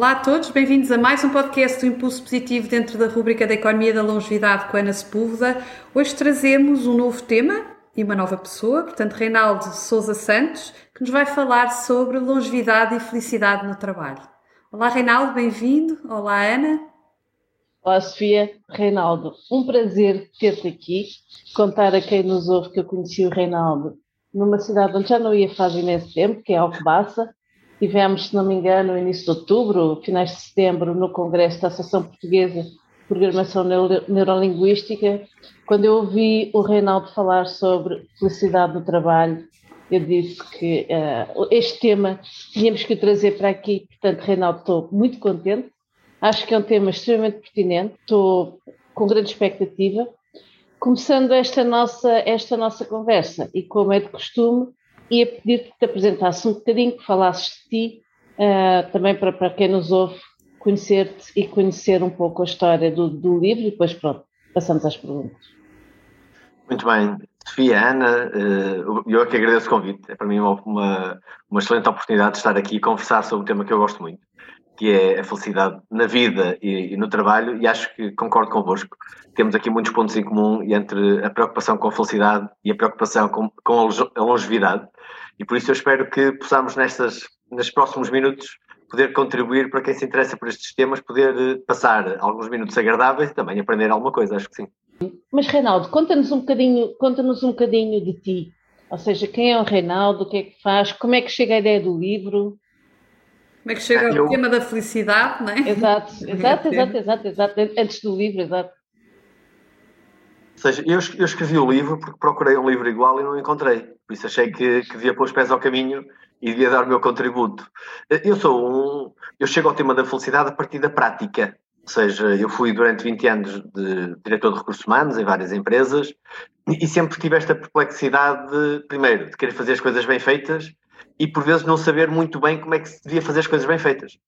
Olá a todos, bem-vindos a mais um podcast do Impulso Positivo dentro da rubrica da Economia da Longevidade com Ana Sepúlveda. Hoje trazemos um novo tema e uma nova pessoa, portanto, Reinaldo Souza Santos, que nos vai falar sobre longevidade e felicidade no trabalho. Olá, Reinaldo, bem-vindo. Olá, Ana. Olá, Sofia. Reinaldo, um prazer ter-te aqui. Contar a quem nos ouve que eu conheci o Reinaldo numa cidade onde já não ia faz imenso tempo, que é Alcobaça, Tivemos, se não me engano, no início de outubro, finais de setembro, no Congresso da Associação Portuguesa de Programação Neurolinguística, quando eu ouvi o Reinaldo falar sobre felicidade do trabalho, eu disse que uh, este tema tínhamos que trazer para aqui. Portanto, Reinaldo, estou muito contente. Acho que é um tema extremamente pertinente. Estou com grande expectativa. Começando esta nossa, esta nossa conversa, e como é de costume, ia pedir que te apresentasse um bocadinho, que falasses de ti, uh, também para, para quem nos ouve conhecer-te e conhecer um pouco a história do, do livro. E depois pronto, passamos às perguntas. Muito bem, Sofia, Ana, eh, eu é que agradeço o convite, é para mim uma, uma excelente oportunidade de estar aqui e conversar sobre um tema que eu gosto muito, que é a felicidade na vida e, e, no trabalho, e acho que concordo convosco. Temos aqui muitos pontos em comum entre a preocupação com a felicidade e a preocupação com, com a longevidade. E por isso eu espero que possamos, nestas, nestes próximos minutos, poder contribuir para quem se interessa por estes temas, poder eh, passar alguns minutos agradáveis e também aprender alguma coisa, acho que sim. Mas Reinaldo, conta-nos um bocadinho, conta-nos um bocadinho de ti. Ou seja, quem é o Reinaldo, o que é que faz, como é que chega a ideia do livro? Como é que chega ah, ao tema da felicidade, não é? Exato, exato, exato, exato, exato, antes do livro, exato. Ou seja, eu, eu escrevi o livro porque procurei um livro igual e não encontrei. Por isso achei que, que devia pôr os pés ao caminho e devia dar o meu contributo. Eu sou um. Eu chego ao tema da felicidade a partir da prática. Ou seja, eu fui durante 20 anos de diretor de recursos humanos em várias empresas e sempre tive esta perplexidade, de, primeiro, de querer fazer as coisas bem feitas e por vezes não saber muito bem como é que se devia fazer as coisas bem feitas.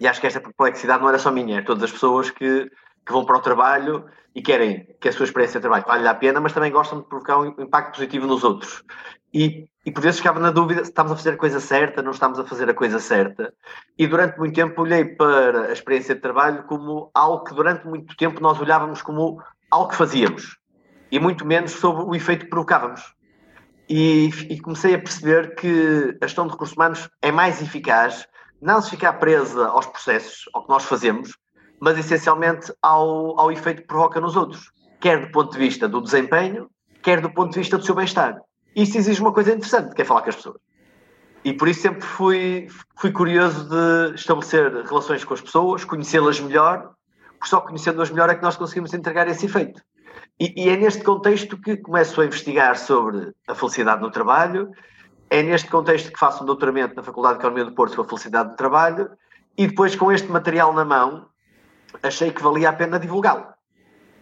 E acho que esta perplexidade não era só minha, é todas as pessoas que que vão para o trabalho e querem que a sua experiência de trabalho valha a pena, mas também gostam de provocar um impacto positivo nos outros. E, e por vezes ficava na dúvida se estamos a fazer a coisa certa, não estamos a fazer a coisa certa. E durante muito tempo olhei para a experiência de trabalho como algo que durante muito tempo nós olhávamos como algo que fazíamos e muito menos sobre o efeito que provocávamos. E, e comecei a perceber que a gestão de recursos humanos é mais eficaz não se ficar presa aos processos, ao que nós fazemos, mas essencialmente ao, ao efeito que provoca nos outros, quer do ponto de vista do desempenho, quer do ponto de vista do seu bem-estar. Isso exige uma coisa interessante, que é falar com as pessoas. E por isso sempre fui, fui curioso de estabelecer relações com as pessoas, conhecê-las melhor, porque só conhecendo-as melhor é que nós conseguimos entregar esse efeito. E, e, é neste contexto que começo a investigar sobre a felicidade no trabalho, é neste contexto que faço um doutoramento na Faculdade de Economia do Porto sobre a felicidade no trabalho, e depois com este material na mão, achei que valia a pena divulgá-lo.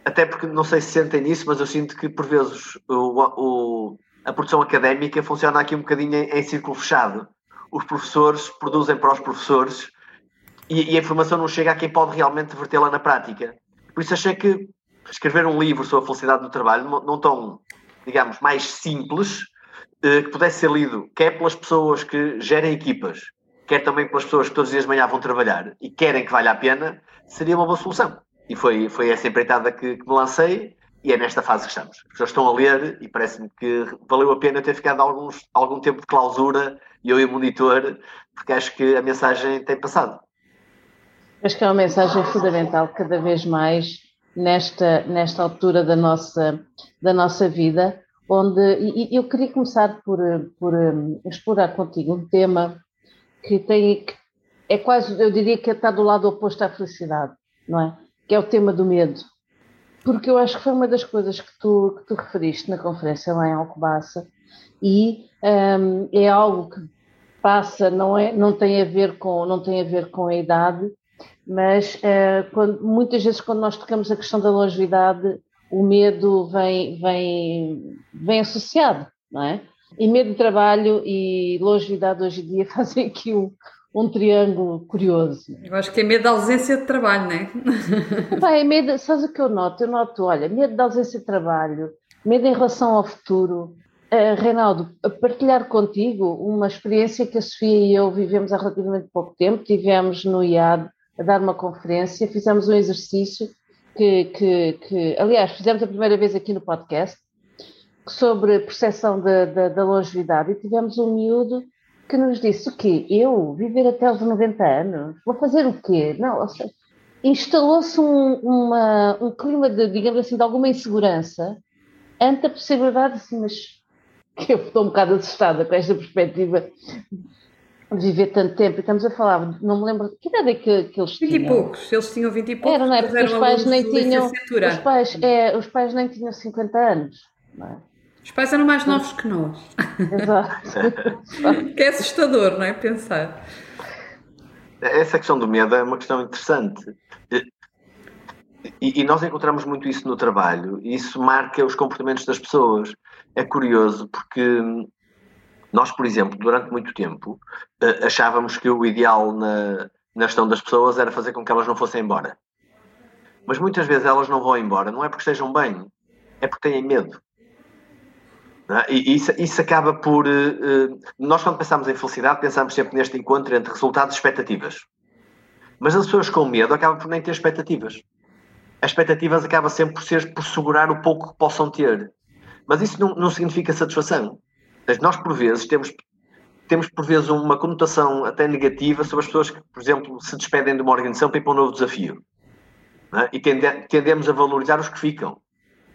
Até porque não sei se sentem nisso, mas eu sinto que por vezes o, o, a produção académica funciona aqui um bocadinho em, em círculo fechado. Os professores produzem para os professores e, e a informação não chega a quem pode realmente vertê-la na prática. Por isso achei que escrever um livro sobre a felicidade no trabalho, não, tão, digamos, mais simples, eh, que pudesse ser lido quer pelas pessoas que gerem equipas, quer também pelas pessoas que todos os dias de manhã vão trabalhar e querem que valha a pena, seria uma boa solução. E foi, foi essa empreitada que, que me lancei e é nesta fase que estamos. As pessoas estão a ler e parece-me que valeu a pena ter ficado alguns, algum tempo de clausura, eu e o monitor, porque acho que a mensagem tem passado. Acho que é uma mensagem fundamental, cada vez mais nesta, nesta altura da nossa, da nossa vida, onde e, eu queria começar por, por um, explorar contigo um tema que tem que é quase, eu diria que está do lado oposto à felicidade, não é? Que é o tema do medo. Porque eu acho que foi uma das coisas que tu, que tu referiste na conferência lá em Alcobaça e um, é algo que passa, não, é, não, tem a ver com, não tem a ver com a idade, mas uh, quando, muitas vezes quando nós tocamos a questão da longevidade, o medo vem, vem, vem associado, não é? E medo de trabalho e longevidade hoje em dia fazem aqui um, um triângulo curioso. Eu acho que é medo da ausência de trabalho, não é? Vai, é medo, sabes o que eu noto? Eu noto, olha, medo da ausência de trabalho, medo em relação ao futuro. Uh, Reinaldo, a partilhar contigo uma experiência que a Sofia e eu vivemos há relativamente pouco tempo. Tivemos no IAD a dar uma conferência, fizemos um exercício que, que, que aliás, fizemos a primeira vez aqui no podcast, sobre percepção da, da, da longevidade, e tivemos um miúdo que nos disse o quê? Eu viver até aos 90 anos? Vou fazer o quê? Não, instalou-se um, um clima de, digamos assim, de alguma insegurança ante a possibilidade, assim, mas que eu estou um bocado assustada com esta perspectiva viver tanto tempo. E estamos a falar, não me lembro, que idade é que, que eles 20 tinham? 20 e poucos, eles tinham 20 e poucos. Era, não é? Porque os pais nem tinham, os pais, é, os pais nem tinham 50 anos, não é? Os pais eram mais novos que nós. Exato. que é assustador, não é? Pensar. Essa questão do medo é uma questão interessante. E, e, nós encontramos muito isso no trabalho, e isso marca os comportamentos das pessoas. É curioso porque nós, por exemplo, durante muito tempo, eh, achávamos que o ideal na, na gestão das pessoas era fazer com que elas não fossem embora. Mas muitas vezes elas não vão embora, não é porque estejam bem, é porque têm medo. É? E isso, isso, acaba por. Uh, nós, quando pensamos em felicidade, pensamos sempre neste encontro entre resultados e expectativas. Mas as pessoas com medo acabam por nem ter expectativas. As expectativas acabam sempre por ser por segurar o pouco que possam ter. Mas isso não, não significa satisfação. Nós, por vezes, temos, temos por vezes uma conotação até negativa sobre as pessoas que, por exemplo, se despedem de uma organização para ir para um novo desafio. É? E tende, tendemos a valorizar os que ficam.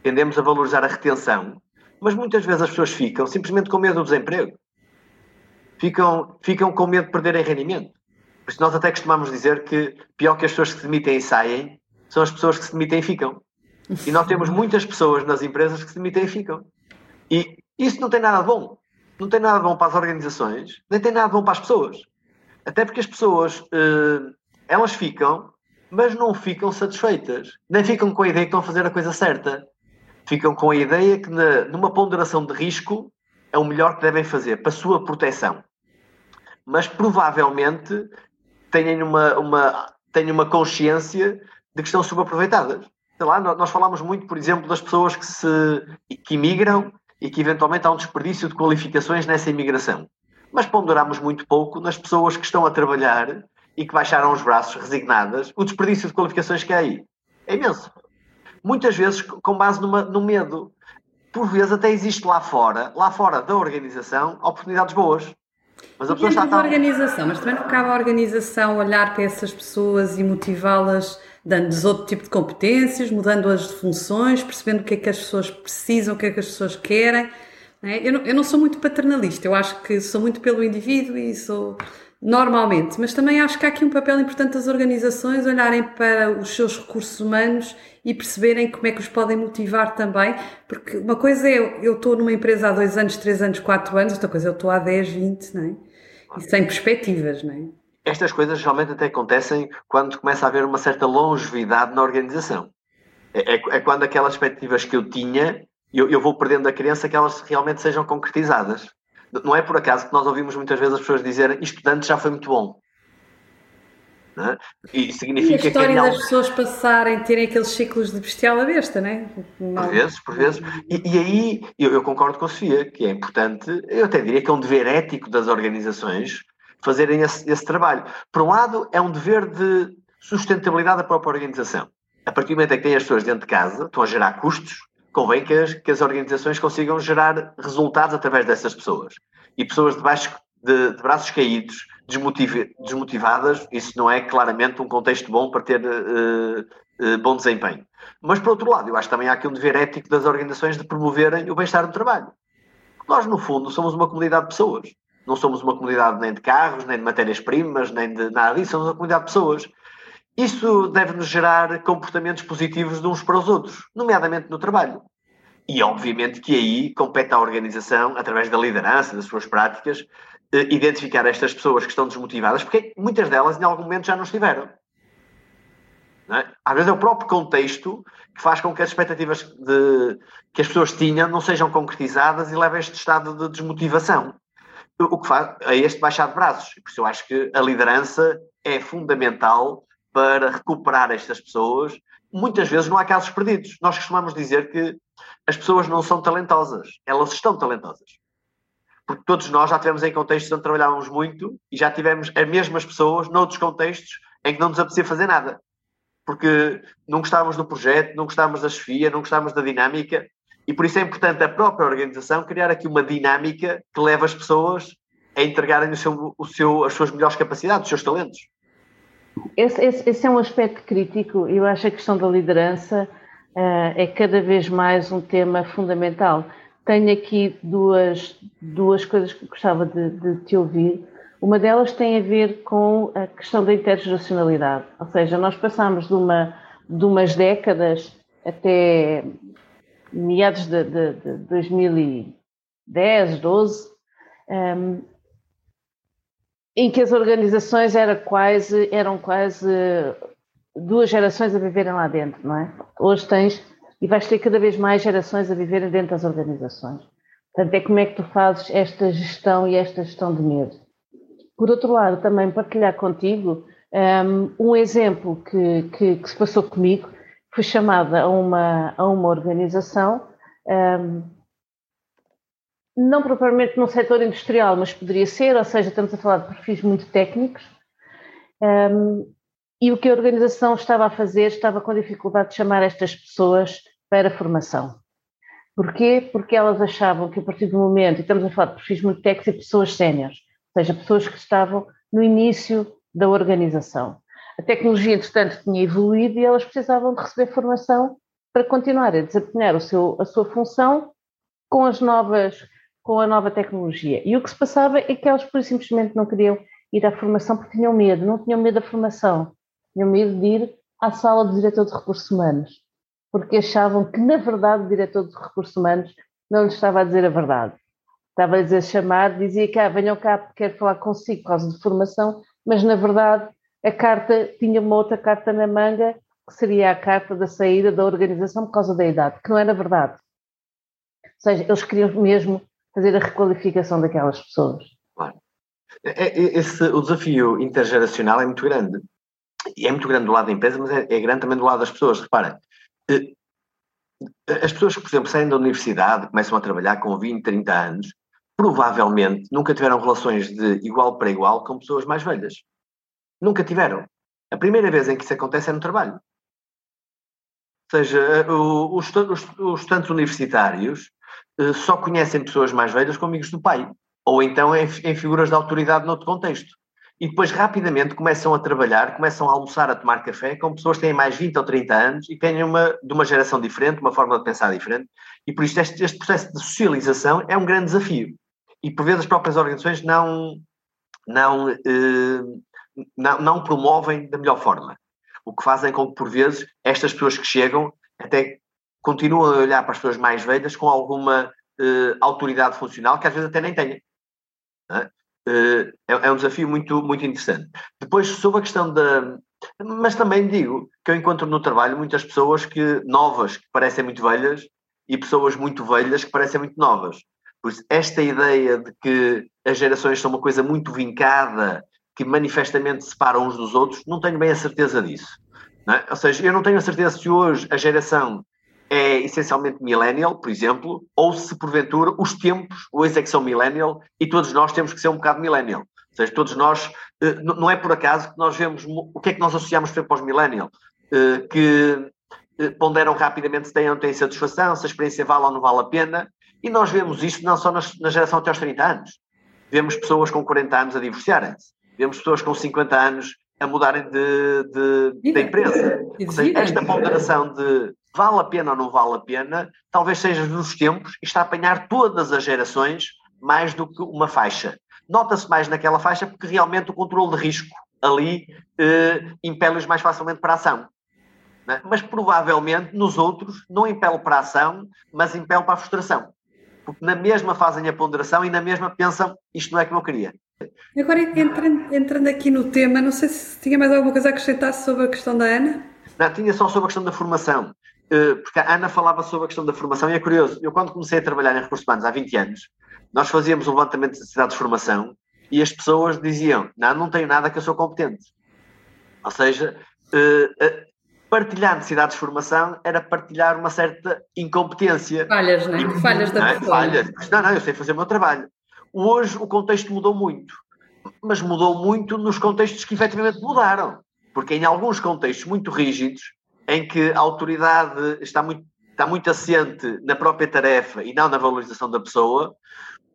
Tendemos a valorizar a retenção mas muitas vezes as pessoas ficam simplesmente com medo do desemprego. Ficam, ficam com medo de perderem rendimento. Por isso nós até costumamos dizer que pior que as pessoas que se demitem e saem são as pessoas que se demitem e ficam. E nós temos muitas pessoas nas empresas que se demitem e ficam. E isso não tem nada de bom. Não tem nada bom para as organizações, nem tem nada bom para as pessoas. Até porque as pessoas, eh, elas ficam, mas não ficam satisfeitas. Nem ficam com a ideia que estão a fazer a coisa certa ficam com a ideia que na, numa ponderação de risco é o melhor que devem fazer para a sua proteção. Mas provavelmente têm uma, uma, têm uma consciência de que estão subaproveitadas. Sei lá, nós falamos muito, por exemplo, das pessoas que, se, que imigram e que eventualmente há um desperdício de qualificações nessa imigração. Mas ponderamos muito pouco nas pessoas que estão a trabalhar e que baixaram os braços resignadas, o desperdício de qualificações que há aí. É imenso muitas vezes com base numa, no medo. Por vezes até existe lá fora, lá fora da organização, oportunidades boas. Mas a pessoa está tão... organização, mas também não cabe à organização olhar para essas pessoas e motivá-las dando-lhes outro tipo de competências, mudando-as de funções, percebendo o que é que as pessoas precisam, o que é que as pessoas querem. É? Eu, não, eu não sou muito paternalista, eu acho que sou muito pelo indivíduo e sou normalmente, mas também acho que há aqui um papel importante das organizações olharem para os seus recursos humanos e perceberem como é que os podem motivar também, porque uma coisa é eu estou numa empresa há dois anos, três anos, quatro anos, outra coisa é eu estou há 10, 20, não é? E sem perspectivas, não é? Estas coisas geralmente até acontecem quando começa a haver uma certa longevidade na organização. É, é, é quando aquelas expectativas que eu tinha, eu, eu vou perdendo a crença que elas realmente sejam concretizadas. Não é por acaso que nós ouvimos muitas vezes as pessoas dizerem estudante já foi muito bom. É? E significa e a história que das pessoas passarem, terem aqueles ciclos de bestial a besta, não é? Por vezes, por vezes. E, e aí eu, eu, concordo com a Sofia, que é importante, eu até diria que é um dever ético das organizações fazerem esse, esse trabalho. Por um lado, é um dever de sustentabilidade da própria organização. A partir do momento em que têm as pessoas dentro de casa, estão a gerar custos, convém que as, que as organizações consigam gerar resultados através dessas pessoas. E pessoas de baixo de, de braços caídos, desmotivadas, isso não é claramente um contexto bom para ter uh, uh, bom desempenho. Mas, por outro lado, eu acho que também há aqui um dever ético das organizações de promoverem o bem-estar no trabalho. Nós, no fundo, somos uma comunidade de pessoas. Não somos uma comunidade nem de carros, nem de matérias-primas, nem de nada disso, somos uma comunidade de pessoas. Isso deve-nos gerar comportamentos positivos de uns para os outros, nomeadamente no trabalho. E, obviamente, que aí compete à organização, através da liderança, das suas práticas, identificar estas pessoas que estão desmotivadas, porque muitas delas, em algum momento, já não estiveram. Não é? Às vezes é o próprio contexto que faz com que as expectativas de, que as pessoas tinham não sejam concretizadas e leva a este estado de desmotivação. O que faz a este baixar de braços. Por isso eu acho que a liderança é fundamental para recuperar estas pessoas. Muitas vezes não há casos perdidos. Nós costumamos dizer que as pessoas não são talentosas, elas estão talentosas. Porque todos nós já tivemos em contextos onde trabalhávamos muito e já tivemos as mesmas pessoas noutros contextos em que não nos apetecia fazer nada. Porque não gostávamos do projeto, não gostávamos da chefia, não gostávamos da dinâmica e por isso é importante a própria organização criar aqui uma dinâmica que leva as pessoas a entregarem o seu, o seu, as suas melhores capacidades, os seus talentos. Esse, esse, esse, é um aspecto crítico. Eu acho que a questão da liderança uh, é cada vez mais um tema fundamental. Tenho aqui duas, duas coisas que gostava de, de te ouvir. Uma delas tem a ver com a questão da intergeracionalidade, ou seja, nós passamos de, uma, de umas décadas até meados de, de, de 2010, 12, um, em que as organizações era quase, eram quase duas gerações a viverem lá dentro, não é? Hoje tens, e vais ter cada vez mais gerações a viverem dentro das organizações. Portanto, é como é que tu fazes esta gestão e esta gestão de medo. Por outro lado, também partilhar contigo um, um exemplo que, que, que, se passou comigo. Fui chamada a uma, a uma organização um, não propriamente no setor industrial, mas poderia ser, ou seja, estamos a falar de perfis muito técnicos. Um, e o que a organização estava a fazer, estava com dificuldade de chamar estas pessoas para formação. Porquê? Porque elas achavam que a partir do momento, e estamos a falar de perfis muito técnicos e pessoas séniores, ou seja, pessoas que estavam no início da organização. A tecnologia, entretanto, tinha evoluído e elas precisavam de receber formação para continuar a desempenhar o seu, a sua função com as novas com a nova tecnologia. E o que se passava é que elas, por simplesmente, não queriam ir à formação porque tinham medo, não tinham medo da formação, tinham medo de ir à sala do diretor de recursos humanos, porque achavam que, na verdade, o diretor de recursos humanos não lhes estava a dizer a verdade. Estava a chamar, dizia que ah, venham cá, quero falar consigo por causa de formação, mas, na verdade, a carta tinha uma outra carta na manga, que seria a carta da saída da organização por causa da idade, que não era verdade. Ou seja, eles queriam mesmo fazer a requalificação daquelas pessoas. Claro. É, é, esse, o desafio intergeracional é muito grande. E é muito grande do lado da empresa, mas é, é grande também do lado das pessoas. Reparem, eh, as pessoas que, por exemplo, saem da universidade, começam a trabalhar com 20, 30 anos, provavelmente nunca tiveram relações de igual para igual com pessoas mais velhas. Nunca tiveram. A primeira vez em que isso acontece é no trabalho. Ou seja, os, os, os estudantes universitários eh, só conhecem pessoas mais velhas como amigos do pai, ou então em, em figuras de autoridade noutro contexto. E depois rapidamente começam a trabalhar, começam a almoçar, a tomar café com pessoas que têm mais 20 ou 30 anos e têm uma, de uma geração diferente, uma forma de pensar diferente. E por isso este, este processo de socialização é um grande desafio. E por vezes as próprias organizações não, não, eh, não, não promovem da melhor forma. O que fazem com que, por vezes, estas pessoas que chegam até continuam a olhar para as pessoas mais velhas com alguma uh, autoridade funcional que às vezes até nem têm. É? Uh, é, é, um desafio muito, muito interessante. Depois, sobre a questão da. Mas também digo que eu encontro no trabalho muitas pessoas que novas, que parecem muito velhas, e pessoas muito velhas que parecem muito novas. Por isso, esta ideia de que as gerações são uma coisa muito vincada, que manifestamente separam uns dos outros, não tenho bem a certeza disso. É? Ou seja, eu não tenho a certeza se hoje a geração é essencialmente millennial, por exemplo, ou se porventura os tempos hoje é que são millennial e todos nós temos que ser um bocado millennial. Ou seja, todos nós, eh, não é por acaso que nós vemos o que é que nós associamos para os millennial, eh, que eh, ponderam rapidamente se têm ou não têm satisfação, se a experiência vale ou não vale a pena, e nós vemos isto não só na geração até aos 30 anos. Vemos pessoas com 40 anos a divorciarem-se. vemos pessoas com 50 anos a mudarem de, de, de empresa. Ou seja, esta ponderação de vale a pena ou não vale a pena, talvez seja nos tempos e está a apanhar todas as gerações mais do que uma faixa. Nota-se mais naquela faixa porque realmente o controle de risco ali eh, impele-os mais facilmente para a ação. Né? Mas provavelmente nos outros não impele para a ação, mas impele para a frustração. Porque na mesma fazem a ponderação e na mesma pensam isto não é como eu queria. Agora, entrando, entrando aqui no tema, não sei se tinha mais alguma coisa a acrescentar sobre a questão da Ana. Não, tinha só sobre a questão da formação. Eh, porque a Ana falava sobre a questão da formação e é curioso. Eu, quando comecei a trabalhar em recursos humanos há 20 anos, nós fazíamos um levantamento de necessidades de formação e as pessoas diziam: Não, não tenho nada que eu sou competente. Ou seja, eh, eh, partilhar necessidades de formação era partilhar uma certa incompetência. Falhas, não é? Falhas da não, é? pessoa. Falhas. Não, não, eu sei fazer o meu trabalho. Hoje o contexto mudou muito, mas mudou muito nos contextos que efetivamente mudaram. Porque em alguns contextos muito rígidos, em que a autoridade está muito, está muito assente na própria tarefa e não na valorização da pessoa,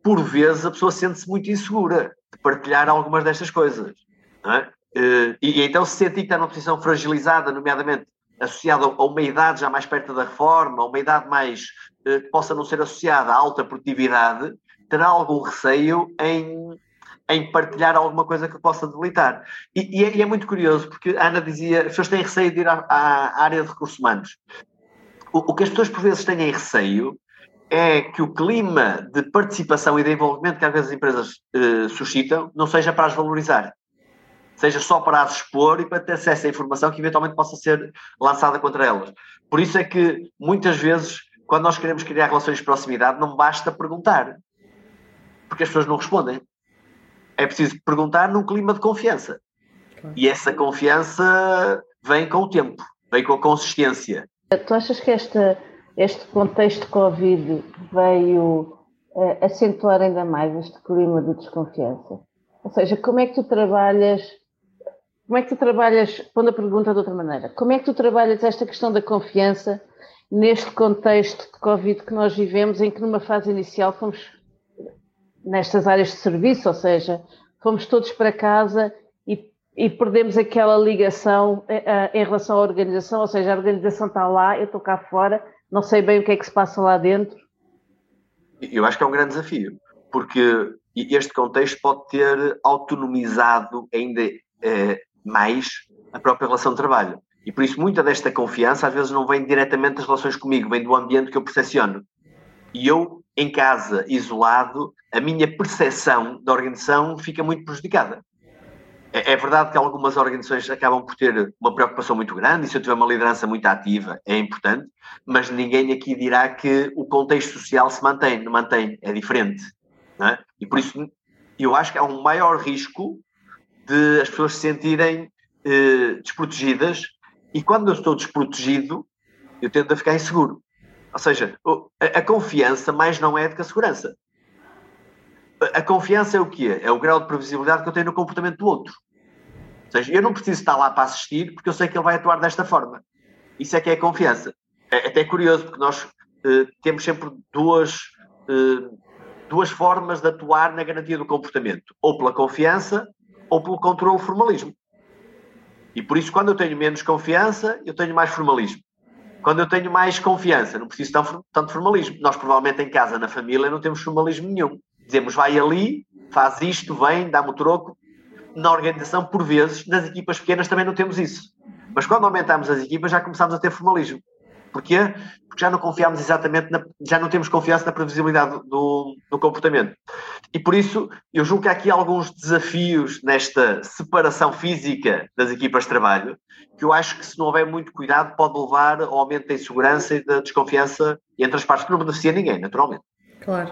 por vezes a pessoa sente-se muito insegura de partilhar algumas destas coisas. É? Eh, e, e, então se sentir que está numa posição fragilizada, nomeadamente associada a uma idade já mais perto da reforma, a uma idade mais eh, que possa não ser associada à alta produtividade, terá algum receio em, em partilhar alguma coisa que possa debilitar. E, e, é, e, é, muito curioso, porque a Ana dizia, as pessoas têm receio de ir à, à área de recursos humanos. O, o, que as pessoas por vezes têm receio é que o clima de participação e de envolvimento que às vezes as empresas eh, suscitam não seja para as valorizar. Seja só para as expor e para ter acesso à informação que eventualmente possa ser lançada contra elas. Por isso é que, muitas vezes, quando nós queremos criar relações de proximidade, não basta perguntar porque as pessoas não respondem. É preciso perguntar num clima de confiança. Claro. E essa confiança vem com o tempo, vem com a consistência. Tu achas que esta, este contexto de Covid veio uh, acentuar ainda mais este clima de desconfiança? Ou seja, como é que tu trabalhas como é que tu trabalhas, pondo a pergunta de outra maneira, como é que tu trabalhas esta questão da confiança neste contexto de Covid que nós vivemos, em que numa fase inicial fomos nestas áreas de serviço, ou seja, fomos todos para casa e, e perdemos aquela ligação uh, em relação à organização, ou seja, a organização está lá, eu estou cá fora, não sei bem o que é que se passa lá dentro. Eu acho que é um grande desafio, porque este contexto pode ter autonomizado ainda eh, mais a própria relação de trabalho. E por isso muita desta confiança às vezes não vem diretamente das relações comigo, vem do ambiente que eu percepciono. E eu em casa, isolado, a minha percepção da organização fica muito prejudicada. É, é, verdade que algumas organizações acabam por ter uma preocupação muito grande, e se eu tiver uma liderança muito ativa, é importante, mas ninguém aqui dirá que o contexto social se mantém, não mantém, é diferente. É? E por isso eu acho que há um maior risco de as pessoas se sentirem eh, desprotegidas, e quando eu estou desprotegido, eu tendo a ficar inseguro. Ou seja, a, confiança mais não é do que a segurança. A confiança é o quê? É o grau de previsibilidade que eu tenho no comportamento do outro. Ou seja, eu não preciso estar lá para assistir porque eu sei que ele vai atuar desta forma. Isso é que é confiança. É, é até curioso porque nós eh, temos sempre duas, eh, duas formas de atuar na garantia do comportamento. Ou pela confiança ou pelo controle formalismo. E por isso, quando eu tenho menos confiança, eu tenho mais formalismo. Quando eu tenho mais confiança, não preciso tão, tanto formalismo. Nós, provavelmente, em casa, na família, não temos formalismo nenhum. Dizemos, vai ali, faz isto, vem, dá-me o troco. Na organização, por vezes, nas equipas pequenas também não temos isso. Mas quando aumentamos as equipas, já começamos a ter formalismo. Porquê? Porque já não confiamos exatamente, na, já não temos confiança na previsibilidade do, do, comportamento. E por isso, eu julgo que há aqui alguns desafios nesta separação física das equipas de trabalho, que eu acho que se não houver muito cuidado pode levar ao aumento da insegurança e da desconfiança entre as partes, que não beneficia ninguém, naturalmente. Claro.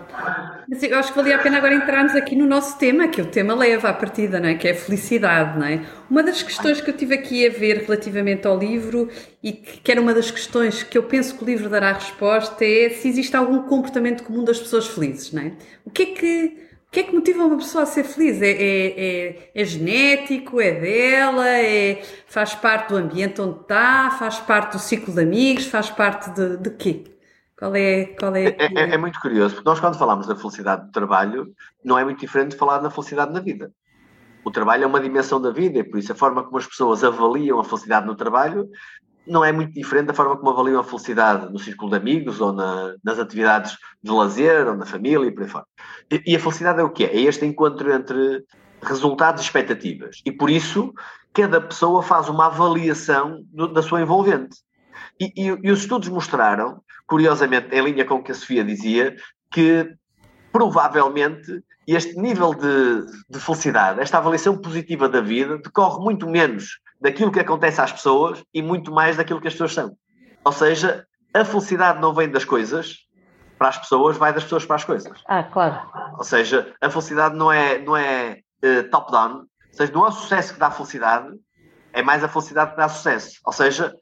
Mas eu acho que valia a pena agora entrarmos aqui no nosso tema, que o tema leva à partida, não é? que é a felicidade. Não é? Uma das questões que eu tive aqui a ver relativamente ao livro, e que era uma das questões que eu penso que o livro dará resposta, é se existe algum comportamento comum das pessoas felizes. Não é? O que é que o que é que motiva uma pessoa a ser feliz? É, é, é, é, genético? É dela? É, faz parte do ambiente onde está? Faz parte do ciclo de amigos? Faz parte de, de quê? Qual é, qual é, é, é, é, muito curioso, porque nós quando falamos da felicidade do trabalho, não é muito diferente de falar na felicidade na vida. O trabalho é uma dimensão da vida e por isso a forma como as pessoas avaliam a felicidade no trabalho não é muito diferente da forma como avaliam a felicidade no círculo de amigos ou na, nas atividades de lazer ou na família e por aí fora. E, e a felicidade é o que é? É este encontro entre resultados e expectativas. E por isso, cada pessoa faz uma avaliação do, da sua envolvente. E, e, e, os estudos mostraram, curiosamente, em linha com o que a Sofia dizia, que provavelmente este nível de, de felicidade, esta avaliação positiva da vida, decorre muito menos daquilo que acontece às pessoas e muito mais daquilo que as pessoas são. Ou seja, a felicidade não vem das coisas para as pessoas, vai das pessoas para as coisas. Ah, claro. Ou seja, a felicidade não é, não é uh, top-down, ou seja, não é o sucesso que dá felicidade, é mais a felicidade que dá sucesso. Ou seja,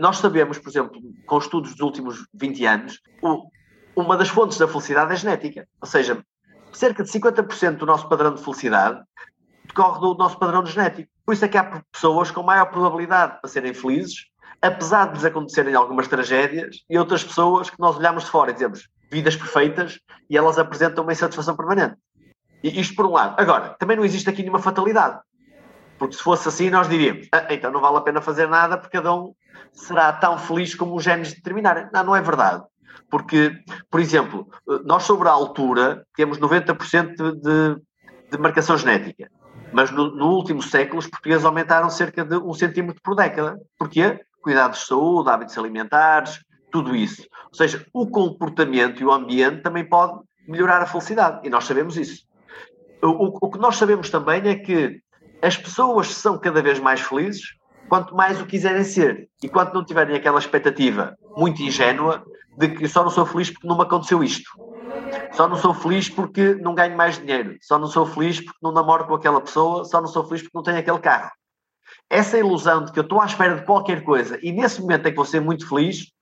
nós sabemos, por exemplo, com estudos dos últimos 20 anos, o, uma das fontes da felicidade é genética. Ou seja, cerca de 50% do nosso padrão de felicidade decorre do nosso padrão genético. Por isso é que há pessoas com maior probabilidade para serem felizes, apesar de lhes acontecerem algumas tragédias, e outras pessoas que nós olhamos de fora e dizemos vidas perfeitas e elas apresentam uma insatisfação permanente. E isto por um lado. Agora, também não existe aqui nenhuma fatalidade. Porque se fosse assim, nós diríamos, ah, então não vale a pena fazer nada porque cada um será tão feliz como os genes determinarem. Não, não é verdade. Porque, por exemplo, nós sobre a altura temos 90% de, de marcação genética. Mas no, no, último século os portugueses aumentaram cerca de um centímetro por década. Porquê? Cuidados de saúde, hábitos alimentares, tudo isso. Ou seja, o comportamento e o ambiente também pode melhorar a felicidade. E nós sabemos isso. O, o que nós sabemos também é que as pessoas são cada vez mais felizes quanto mais o quiserem ser. E quanto não tiverem aquela expectativa muito ingênua de que só não sou feliz porque não me aconteceu isto. Só não sou feliz porque não ganho mais dinheiro. Só não sou feliz porque não namoro com aquela pessoa. Só não sou feliz porque não tenho aquele carro. Essa ilusão de que eu estou à espera de qualquer coisa e nesse momento é que vou ser muito feliz,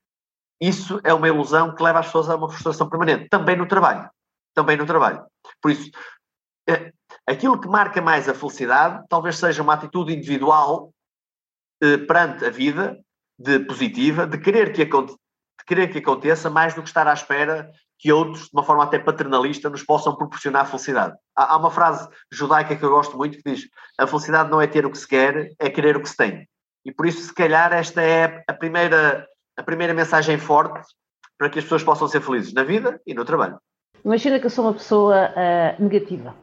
isso é uma ilusão que leva as pessoas a uma frustração permanente. Também no trabalho. Também no trabalho. Por isso, é, aquilo que marca mais a felicidade talvez seja uma atitude individual eh, perante a vida, de positiva, de querer que, de querer que aconteça mais do que estar à espera que outros, de uma forma até paternalista, nos possam proporcionar felicidade. Há, há uma frase judaica que eu gosto muito que diz: a felicidade não é ter o que se quer, é querer o que se tem. E por isso, se calhar, esta é a primeira, a primeira mensagem forte para que as pessoas possam ser felizes na vida e no trabalho. Imagina que eu sou uma pessoa uh, negativa.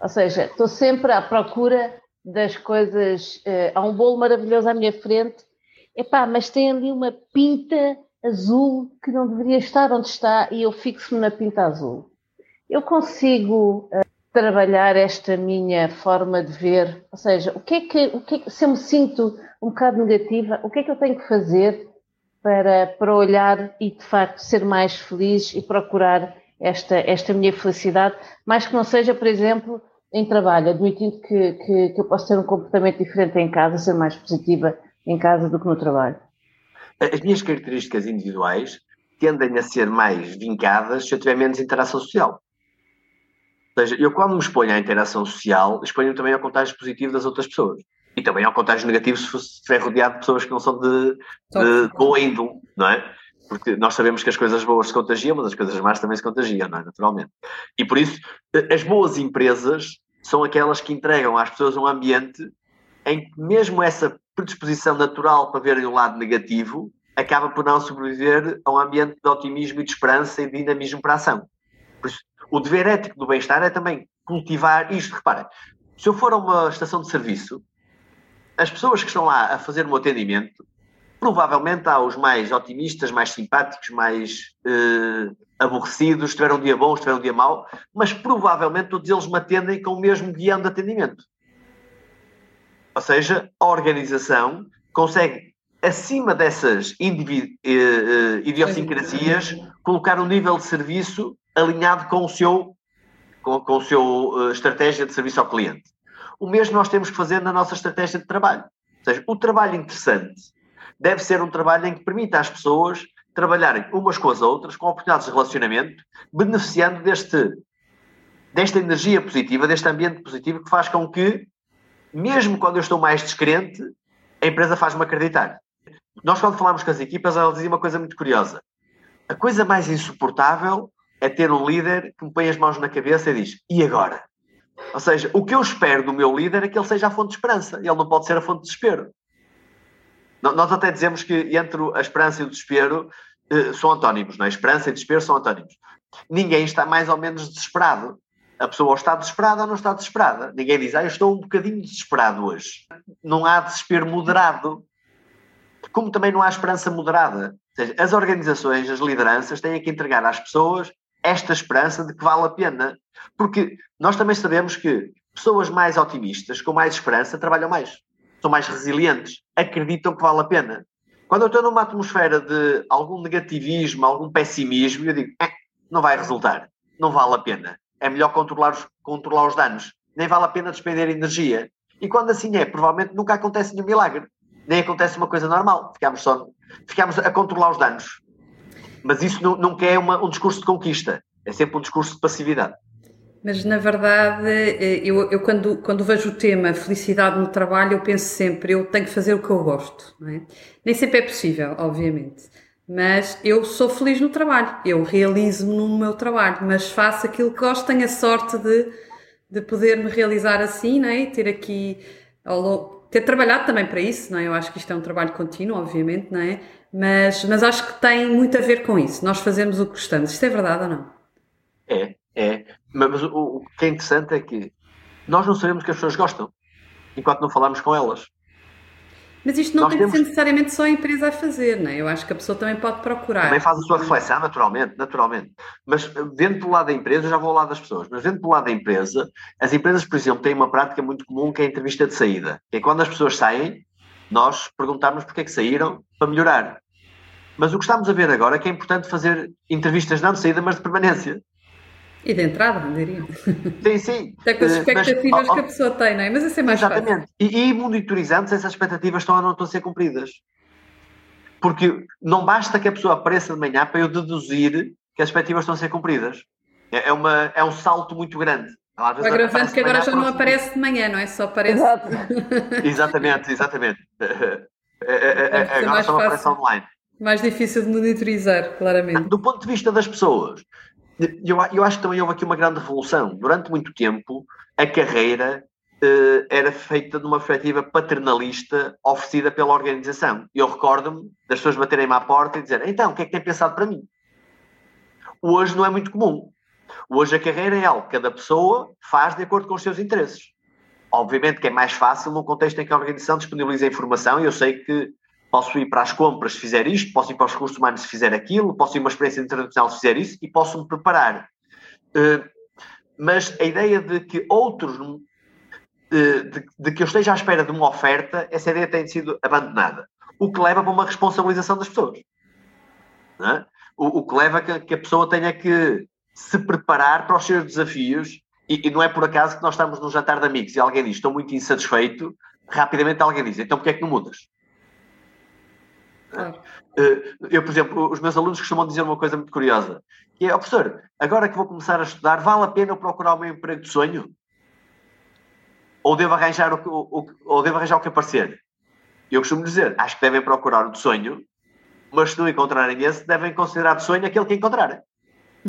Ou seja, estou sempre à procura das coisas. Uh, há um bolo maravilhoso à minha frente, epá, mas tem ali uma pinta azul que não deveria estar onde está e eu fixo-me na pinta azul. Eu consigo uh, trabalhar esta minha forma de ver, ou seja, o que é que, o que, é que, se eu me sinto um bocado negativa, o que é que eu tenho que fazer para, para olhar e de facto ser mais feliz e procurar esta, esta minha felicidade, mais que não seja, por exemplo, em trabalho, admitindo que, que, que eu posso ter um comportamento diferente em casa, ser mais positiva em casa do que no trabalho. As minhas características individuais tendem a ser mais vincadas se eu tiver menos interação social. Ou seja, eu quando me exponho à interação social, exponho também ao contágio positivo das outras pessoas. E também ao contágio negativo se estiver rodeado de pessoas que não são de, de boa índole, não é? Porque nós sabemos que as coisas boas se contagiam, mas as coisas más também se contagiam, não é? Naturalmente. E por isso, as boas empresas são aquelas que entregam às pessoas um ambiente em que mesmo essa predisposição natural para verem o lado negativo acaba por não sobreviver a um ambiente de otimismo e de esperança e de dinamismo para a ação. Por isso, o dever ético do bem-estar é também cultivar isto. Reparem, se eu for a uma estação de serviço, as pessoas que estão lá a fazer o meu atendimento, provavelmente há os mais otimistas, mais simpáticos, mais eh, aborrecidos, tiveram um dia bom, tiveram um dia mau, mas provavelmente todos eles me atendem com o mesmo guião de atendimento. Ou seja, a organização consegue, acima dessas eh, eh, idiosincrasias, colocar um nível de serviço alinhado com o seu, com, com seu uh, estratégia de serviço ao cliente. O mesmo nós temos que fazer na nossa estratégia de trabalho. Ou seja, o trabalho interessante deve ser um trabalho em que permita às pessoas trabalharem umas com as outras, com oportunidades de relacionamento, beneficiando deste, desta energia positiva, deste ambiente positivo que faz com que mesmo quando eu estou mais descrente, a empresa faz-me acreditar. Nós, quando falamos com as equipas, ela dizia uma coisa muito curiosa. A coisa mais insuportável é ter um líder que me põe as mãos na cabeça e diz: e agora? Ou seja, o que eu espero do meu líder é que ele seja a fonte de esperança. Ele não pode ser a fonte de desespero. Nós até dizemos que entre a esperança e o desespero eh, são antónimos, não é? Esperança e desespero são antónimos. Ninguém está mais ou menos desesperado. A pessoa ou está desesperada ou não está desesperada. Ninguém diz, ah, eu estou um bocadinho desesperado hoje. Não há desespero moderado. Como também não há esperança moderada. Ou seja, as organizações, as lideranças têm que entregar às pessoas esta esperança de que vale a pena. Porque nós também sabemos que pessoas mais otimistas, com mais esperança, trabalham mais. São mais resilientes. Acreditam que vale a pena. Quando eu estou numa atmosfera de algum negativismo, algum pessimismo, eu digo, eh, não vai resultar. Não vale a pena. É melhor controlar os, controlar os danos. Nem vale a pena despender energia. E quando assim é, provavelmente nunca acontece nenhum milagre. Nem acontece uma coisa normal. Ficamos, só, ficamos a controlar os danos. Mas isso nunca é uma, um discurso de conquista, é sempre um discurso de passividade. Mas na verdade, eh, eu, eu quando, quando vejo o tema felicidade no trabalho, eu penso sempre, eu tenho que fazer o que eu gosto. É? Nem sempre é possível, obviamente. Mas eu sou feliz no trabalho, eu realizo-me no meu trabalho, mas faço aquilo que gosto, tenho a sorte de, de poder me realizar assim, não é? ter aqui, ter trabalhado também para isso, não é? Eu acho que isto é um trabalho contínuo, obviamente, não é? Mas, mas acho que tem muito a ver com isso. Nós fazemos o que gostamos. Isto é verdade ou não? É, é. Mas o, o que é interessante é que nós não sabemos que as pessoas gostam enquanto não falamos com elas. Mas isto não Nós tem temos... que ser necessariamente só a empresa a fazer, não é? Eu acho que a pessoa também pode procurar. Também faz a sua reflexão, naturalmente, naturalmente. Mas vendo pelo lado da empresa, já vou ao lado das pessoas, mas vendo pelo lado da empresa, as empresas, por exemplo, têm uma prática muito comum que é a entrevista de saída. Que é quando as pessoas saem, nós perguntamos porque é que saíram para melhorar. Mas o que estamos a ver agora é que é importante fazer entrevistas não de saída, mas de permanência. E de entrada, diria. Sim, sim. Até com as eh, expectativas mas, que a pessoa tem, não é? Mas isso é mais exatamente. fácil. E, e monitorizando se essas expectativas estão ou não estão a ser cumpridas. Porque não basta que a pessoa apareça de manhã para eu deduzir que as expectativas estão a ser cumpridas. É, é uma, é um salto muito grande. O agravante que agora já não aparece de manhã, não é? Só aparece. exatamente, exatamente. É, é, é, agora só aparece online. Mais difícil de monitorizar, claramente. Do ponto de vista das pessoas, eu, eu acho que também houve aqui uma grande revolução. Durante muito tempo, a carreira uh, era feita de uma perspectiva paternalista oferecida pela organização. Eu recordo-me das pessoas baterem-me à porta e dizer então, o que é que tem pensado para mim? Hoje não é muito comum. Hoje a carreira é algo que cada pessoa faz de acordo com os seus interesses. Obviamente que é mais fácil num contexto em que a organização disponibiliza informação e eu sei que Posso ir para as compras se fizer isto, posso ir para os recursos humanos se fizer aquilo, posso ir uma experiência internacional se fizer isso e posso me preparar. Uh, mas a ideia de que outros, uh, de, de, que eu esteja à espera de uma oferta, essa ideia tem sido abandonada. O que leva para uma responsabilização das pessoas. É? O, o, que leva a que, que, a pessoa tenha que se preparar para os seus desafios. E, e, não é por acaso que nós estamos num jantar de amigos e alguém diz: Estou muito insatisfeito. Rapidamente alguém diz: Então porquê é que não mudas? Claro. Eh, eu, por exemplo, os meus alunos costumam dizer uma coisa muito curiosa, que é, oh, professor, agora que vou começar a estudar, vale a pena eu procurar o meu emprego de sonho? Ou devo arranjar o, o, ou devo arranjar o que aparecer? Eu costumo dizer, acho que devem procurar o de sonho, mas se não encontrarem esse, devem considerar de sonho aquele que encontrarem.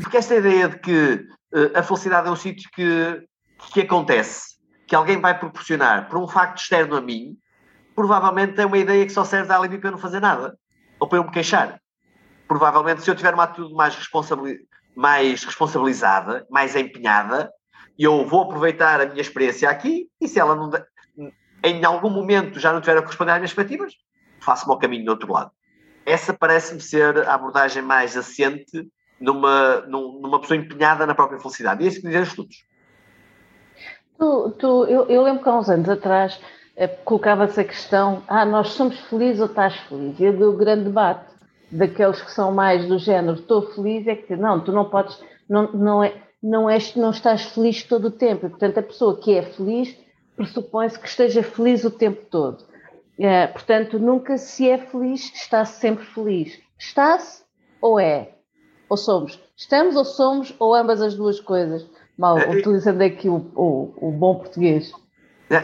Porque esta ideia de que uh, a felicidade é um sítio que, que acontece, que alguém vai proporcionar por um facto externo a mim, provavelmente é uma ideia que só serve de alibi para eu não fazer nada. Ou para eu me queixar. Provavelmente, se eu tiver uma atitude mais, responsabili mais responsabilizada, mais empenhada, eu vou aproveitar a minha experiência aqui e se ela não em algum momento já não tiver a corresponder às minhas expectativas, faço-me ao caminho do outro lado. Essa parece-me ser a abordagem mais assente numa, numa pessoa empenhada na própria felicidade. E é isso que dizem os estudos. Tu, tu, eu, eu lembro que há uns anos atrás colocava-se a questão: ah, nós somos felizes ou estás feliz? E o grande debate daqueles que são mais do género estou feliz é que não, tu não podes, não, não, é, não, és, não estás feliz todo o tempo. E, portanto, a pessoa que é feliz pressupõe-se que esteja feliz o tempo todo. É, portanto, nunca se é feliz, está-se sempre feliz. Está-se ou é? Ou somos? Estamos ou somos, ou ambas as duas coisas? Mal, é, utilizando aqui o, o, o bom português.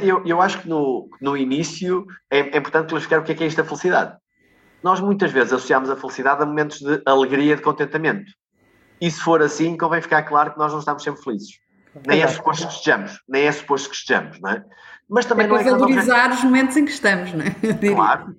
Eu, eu acho que no, no início é, é importante classificar o que é que é isto da felicidade. Nós muitas vezes associamos a felicidade a momentos de alegria, de contentamento. E se for assim, convém ficar claro que nós não estamos sempre felizes. Nem é suposto que estejamos, nem é suposto que estejamos, não é? Mas também é não é valorizar os momentos em que estamos, não é? Claro,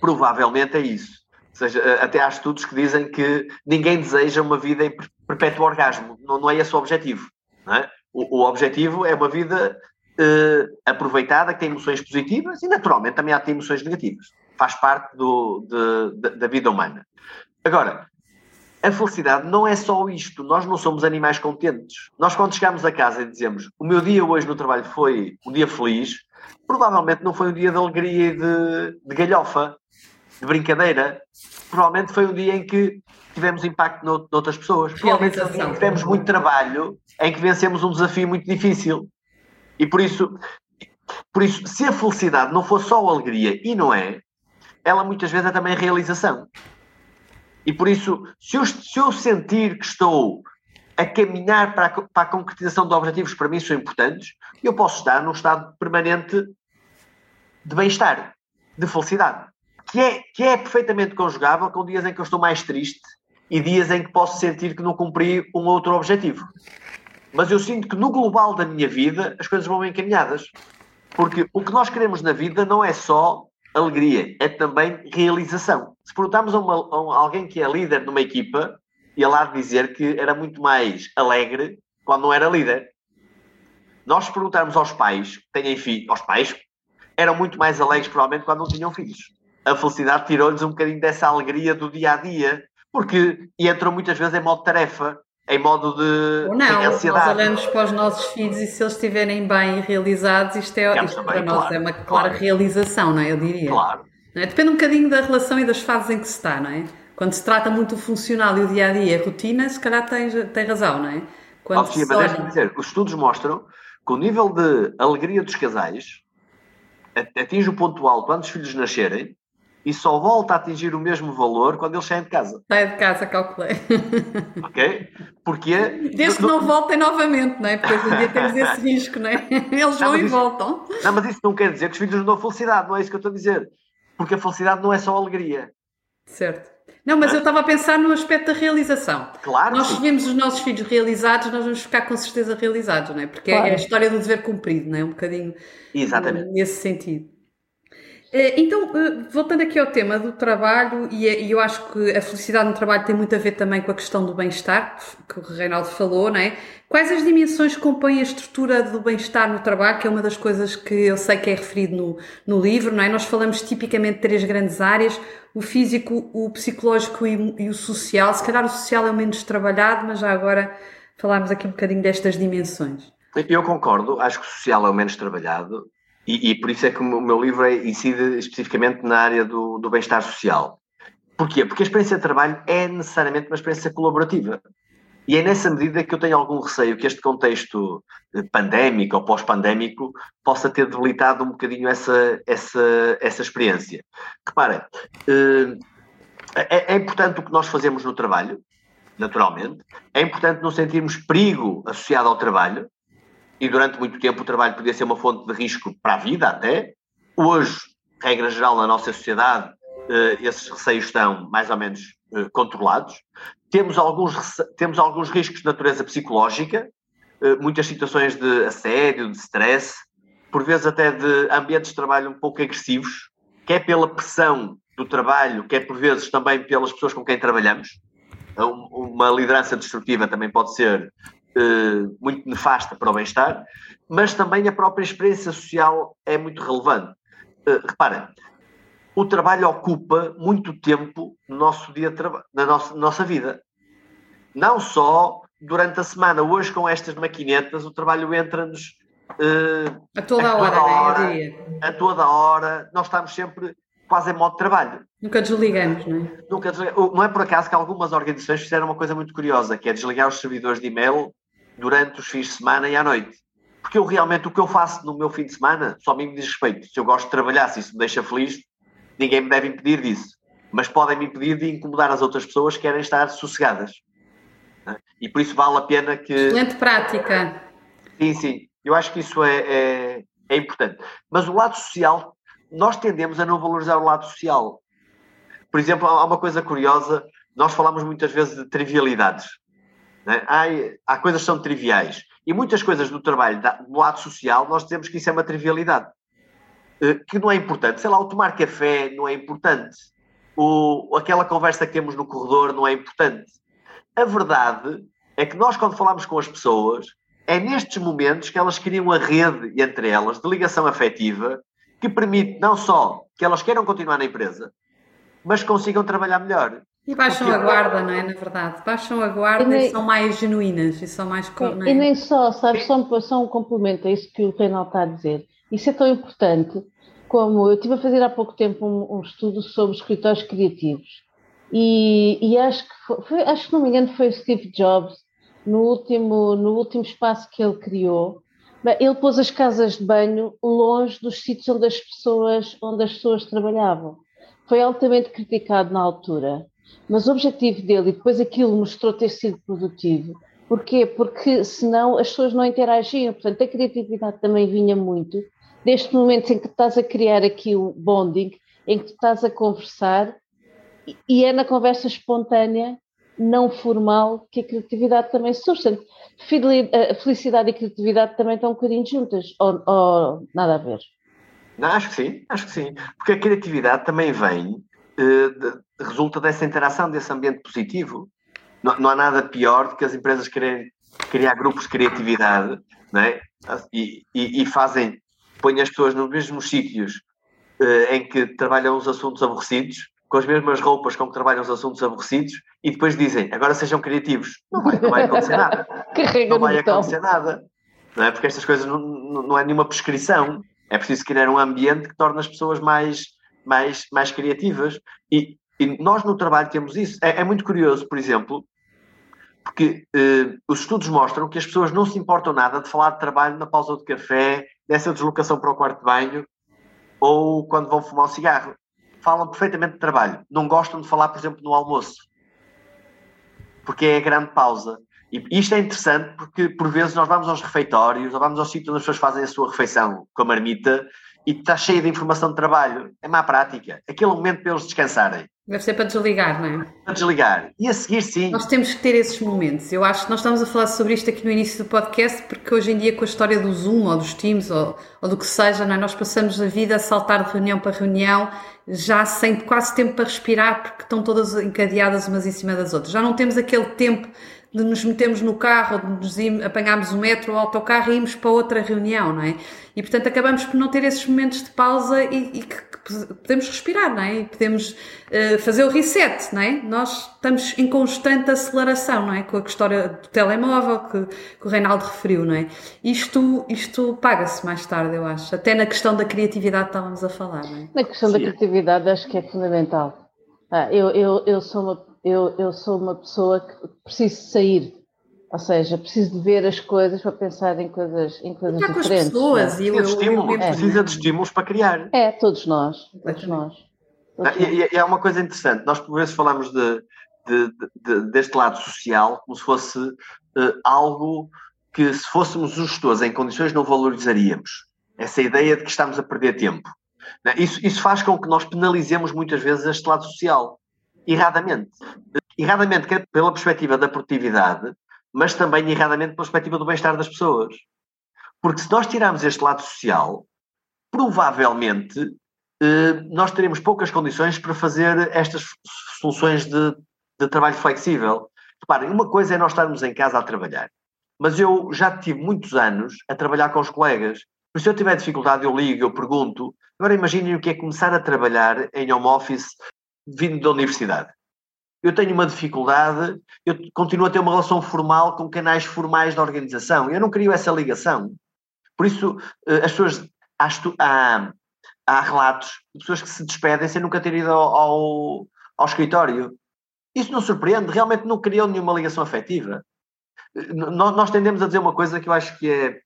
provavelmente é isso. Ou seja, até há estudos que dizem que ninguém deseja uma vida em perpétuo orgasmo. Não, não é esse o objetivo. Não é? o, o objetivo é uma vida uh, aproveitada, que tem emoções positivas e, naturalmente, também há emoções negativas. Faz parte do, de, de, da vida humana. Agora, a felicidade não é só isto. Nós não somos animais contentes. Nós, quando chegamos a casa e dizemos o meu dia hoje no trabalho foi um dia feliz, provavelmente não foi um dia de alegria e de, de galhofa, de brincadeira. Provavelmente foi um dia em que tivemos impacto no, noutras pessoas. Provavelmente tivemos muito trabalho, em que vencemos um desafio muito difícil. E por isso, por isso, se a felicidade não for só alegria, e não é, ela muitas vezes é também realização. E por isso, se eu, se eu sentir que estou a caminhar para a, para a concretização de objetivos que para mim são importantes, eu posso estar num estado permanente de bem-estar, de felicidade, que é, que é perfeitamente conjugável com dias em que eu estou mais triste e dias em que posso sentir que não cumpri um outro objetivo. Mas eu sinto que no global da minha vida as coisas vão encaminhadas. Porque o que nós queremos na vida não é só alegria, é também realização. Se perguntarmos a, uma, a alguém que é líder numa equipa, ele há de dizer que era muito mais alegre quando não era líder. Nós, se perguntarmos aos pais que têm filhos, aos pais, eram muito mais alegres provavelmente quando não tinham filhos. A felicidade tirou-lhes um bocadinho dessa alegria do dia a dia, porque entram muitas vezes em modo tarefa, em modo de Ou não, ansiedade. Nós olhamos para os nossos filhos e se eles estiverem bem realizados, isto, é, isto também, para nós claro, é uma clara claro. realização, não é? Eu diria. Claro. É? Depende um bocadinho da relação e das fases em que se está, não é? Quando se trata muito do funcional e o dia a dia, a rotina, se calhar tem, tem razão, não é? Quando sim, mas olha... dizer, os estudos mostram que o nível de alegria dos casais atinge o ponto alto antes dos filhos nascerem e só volta a atingir o mesmo valor quando eles saem de casa. Sai de casa, calculei. Ok? Porque. Desde que não voltem novamente, não é? Porque hoje em dia temos esse risco, não é? Eles não, vão e isso... voltam. Não, mas isso não quer dizer que os filhos não dão felicidade, não é isso que eu estou a dizer. Porque a felicidade não é só alegria. Certo. Não, mas eu estava a pensar no aspecto da realização. Claro. Nós, se vemos os nossos filhos realizados, nós vamos ficar com certeza realizados, não é? Porque claro. é a história do dever cumprido, não é? Um bocadinho Exatamente. nesse sentido. Eh, então, eh, voltando aqui ao tema do trabalho, e eu acho que a felicidade no trabalho tem muito a ver também com a questão do bem-estar, que o Reinaldo falou, não é? Quais as dimensões que compõem a estrutura do bem-estar no trabalho, que é uma das coisas que eu sei que é referido no, no livro, não é? Nós falamos tipicamente de três grandes áreas, o físico, o psicológico e, e o social. Se calhar o social é o menos trabalhado, mas já agora falarmos aqui um bocadinho destas dimensões. Eu concordo, acho que o social é o menos trabalhado e, e, por isso é que o meu livro é, incide especificamente na área do, do bem-estar social. Porquê? Porque a experiência de trabalho é necessariamente uma experiência colaborativa. E é nessa medida que eu tenho algum receio que este contexto pandémico ou pós-pandémico possa ter debilitado um bocadinho essa, essa, essa experiência. Reparem, eh, é, é importante o que nós fazemos no trabalho, naturalmente, é importante não sentirmos perigo associado ao trabalho, e durante muito tempo o trabalho podia ser uma fonte de risco para a vida até. Hoje, regra geral, na nossa sociedade, eh, esses receios estão mais ou menos eh, controlados. Temos alguns, temos alguns riscos de natureza psicológica, eh, muitas situações de assédio, de stress, por vezes até de ambientes de trabalho um pouco agressivos, quer pela pressão do trabalho, quer por vezes também pelas pessoas com quem trabalhamos. Uma liderança destrutiva também pode ser muito nefasta para o bem-estar, mas também a própria experiência social é muito relevante. Uh, reparem, o trabalho ocupa muito tempo no nosso dia na nossa, nossa vida. Não só durante a semana. Hoje, com estas maquinetas, o trabalho entra-nos uh, a toda a, toda hora, hora né? a toda hora. Nós estamos sempre quase em modo de trabalho. Nunca desligamos, não é? Nunca desligamos. Não é por acaso que algumas organizações fizeram uma coisa muito curiosa, que é desligar os servidores de e-mail durante os fins de semana e à noite. Porque eu realmente o que eu faço no meu fim de semana só me diz respeito. Se eu gosto de trabalhar, se isso me deixa feliz, ninguém me deve impedir disso. Mas podem me impedir de incomodar as outras pessoas que querem estar sossegadas. É? E por isso vale a pena que. Excelente prática. Sim, sim. Eu acho que isso é, é, é importante. Mas o lado social, nós tendemos a não valorizar o lado social. Por exemplo, há uma coisa curiosa, nós falamos muitas vezes de trivialidades. Né? Há, coisas que são triviais. E muitas coisas do trabalho, do lado social, nós dizemos que isso é uma trivialidade. Eh, que não é importante. Sei lá, o tomar café não é importante. O, aquela conversa que temos no corredor não é importante. A verdade é que nós, quando falamos com as pessoas, é nestes momentos que elas criam a rede entre elas de ligação afetiva que permite não só que elas queiram continuar na empresa, mas consigam trabalhar melhor. E baixam Porque... a guarda, não é? Na verdade, baixam a guarda e, nem... e são mais genuínas e são mais. É? E nem só, sabes, só, só um complemento a isso que o Reinaldo está a dizer. Isso é tão importante como eu estive a fazer há pouco tempo um, um estudo sobre escritórios criativos e, e acho que foi, foi, acho que não me engano foi o Steve Jobs no último no último espaço que ele criou ele pôs as casas de banho longe dos sítios onde as pessoas onde as pessoas trabalhavam foi altamente criticado na altura mas o objetivo dele, e depois aquilo mostrou ter sido produtivo, porquê? Porque senão as pessoas não interagiam, portanto a criatividade também vinha muito deste momento em que estás a criar aqui o bonding, em que estás a conversar, e é na conversa espontânea, não formal, que a criatividade também surge. Portanto, felicidade e criatividade também estão um bocadinho juntas, ou, ou nada a ver? Não, acho que sim, acho que sim. Porque a criatividade também vem eh, resulta dessa interação, desse ambiente positivo. Não, não, há nada pior do que as empresas querem criar grupos de criatividade não é? e, e, e fazem, põem as pessoas nos mesmos sítios uh, em que trabalham os assuntos aborrecidos, com as mesmas roupas com que trabalham os assuntos aborrecidos, e depois dizem, agora sejam criativos. Não vai, não vai acontecer nada. não vai acontecer nada. Não é? Porque estas coisas não, não é nenhuma prescrição. É preciso criar um ambiente que torne as pessoas mais mais, mais criativas. E, e nós no trabalho temos isso. É, é muito curioso, por exemplo, porque eh, os estudos mostram que as pessoas não se importam nada de falar de trabalho na pausa de café, dessa deslocação para o quarto de banho ou quando vão fumar um cigarro. Falam perfeitamente de trabalho. Não gostam de falar, por exemplo, no almoço. Porque é a grande pausa. E isto é interessante porque, por vezes, nós vamos aos refeitórios ou vamos aos sítios onde as pessoas fazem a sua refeição com a marmita e está cheia de informação de trabalho. É má prática. Aquele momento para eles descansarem. Deve ser para desligar, não é? Para desligar. E a seguir, sim. Nós temos que ter esses momentos. Eu acho que nós estamos a falar sobre isto aqui no início do podcast, porque hoje em dia, com a história do Zoom ou dos Teams ou, ou do que seja, não é? nós passamos a vida a saltar de reunião para reunião, já sem quase tempo para respirar, porque estão todas encadeadas umas em cima das outras. Já não temos aquele tempo de nos metermos no carro, de nos ir, apanharmos o metro ou o autocarro e irmos para outra reunião, não é? E portanto acabamos por não ter esses momentos de pausa e, e que, que, podemos respirar, não é? E podemos uh, fazer o reset, não é? Nós estamos em constante aceleração, não é? Com a história do telemóvel que, que o Reinaldo referiu, não é? Isto, isto paga-se mais tarde, eu acho. Até na questão da criatividade estávamos a falar, não é? Na questão Sim. da criatividade acho que é fundamental. Ah, eu, eu, eu sou uma eu, eu sou uma pessoa que preciso sair. Ou seja, preciso de ver as coisas para pensar em coisas, em coisas diferentes. Com as pessoas, e eu, estímulo, eu, precisa de estímulos para criar. É, todos nós. Todos nós. Todos ah, e, e, é uma coisa interessante, nós por vezes falamos de, de, de, deste lado social como se fosse uh, algo que se fôssemos os gestores em condições não valorizaríamos. Essa ideia de que estamos a perder tempo. Isso, isso faz com que nós penalizemos muitas vezes este lado social erradamente. Erradamente, quer pela perspectiva da produtividade, mas também erradamente pela perspectiva do bem-estar das pessoas. Porque se nós tirarmos este lado social, provavelmente eh, nós teremos poucas condições para fazer estas soluções de, de trabalho flexível. Reparem, uma coisa é nós estarmos em casa a trabalhar, mas eu já tive muitos anos a trabalhar com os colegas. Por se eu tiver dificuldade, eu ligo, eu pergunto. Agora imaginem o que é começar a trabalhar em home office vindo da universidade. Eu tenho uma dificuldade, eu continuo a ter uma relação formal com canais formais da organização. Eu não crio essa ligação. Por isso, eh, as pessoas. Há, há relatos de pessoas que se despedem sem nunca ter ido ao, ao, ao escritório. Isso não surpreende, realmente não criou nenhuma ligação afetiva. Nós, nós, tendemos a dizer uma coisa que eu acho que é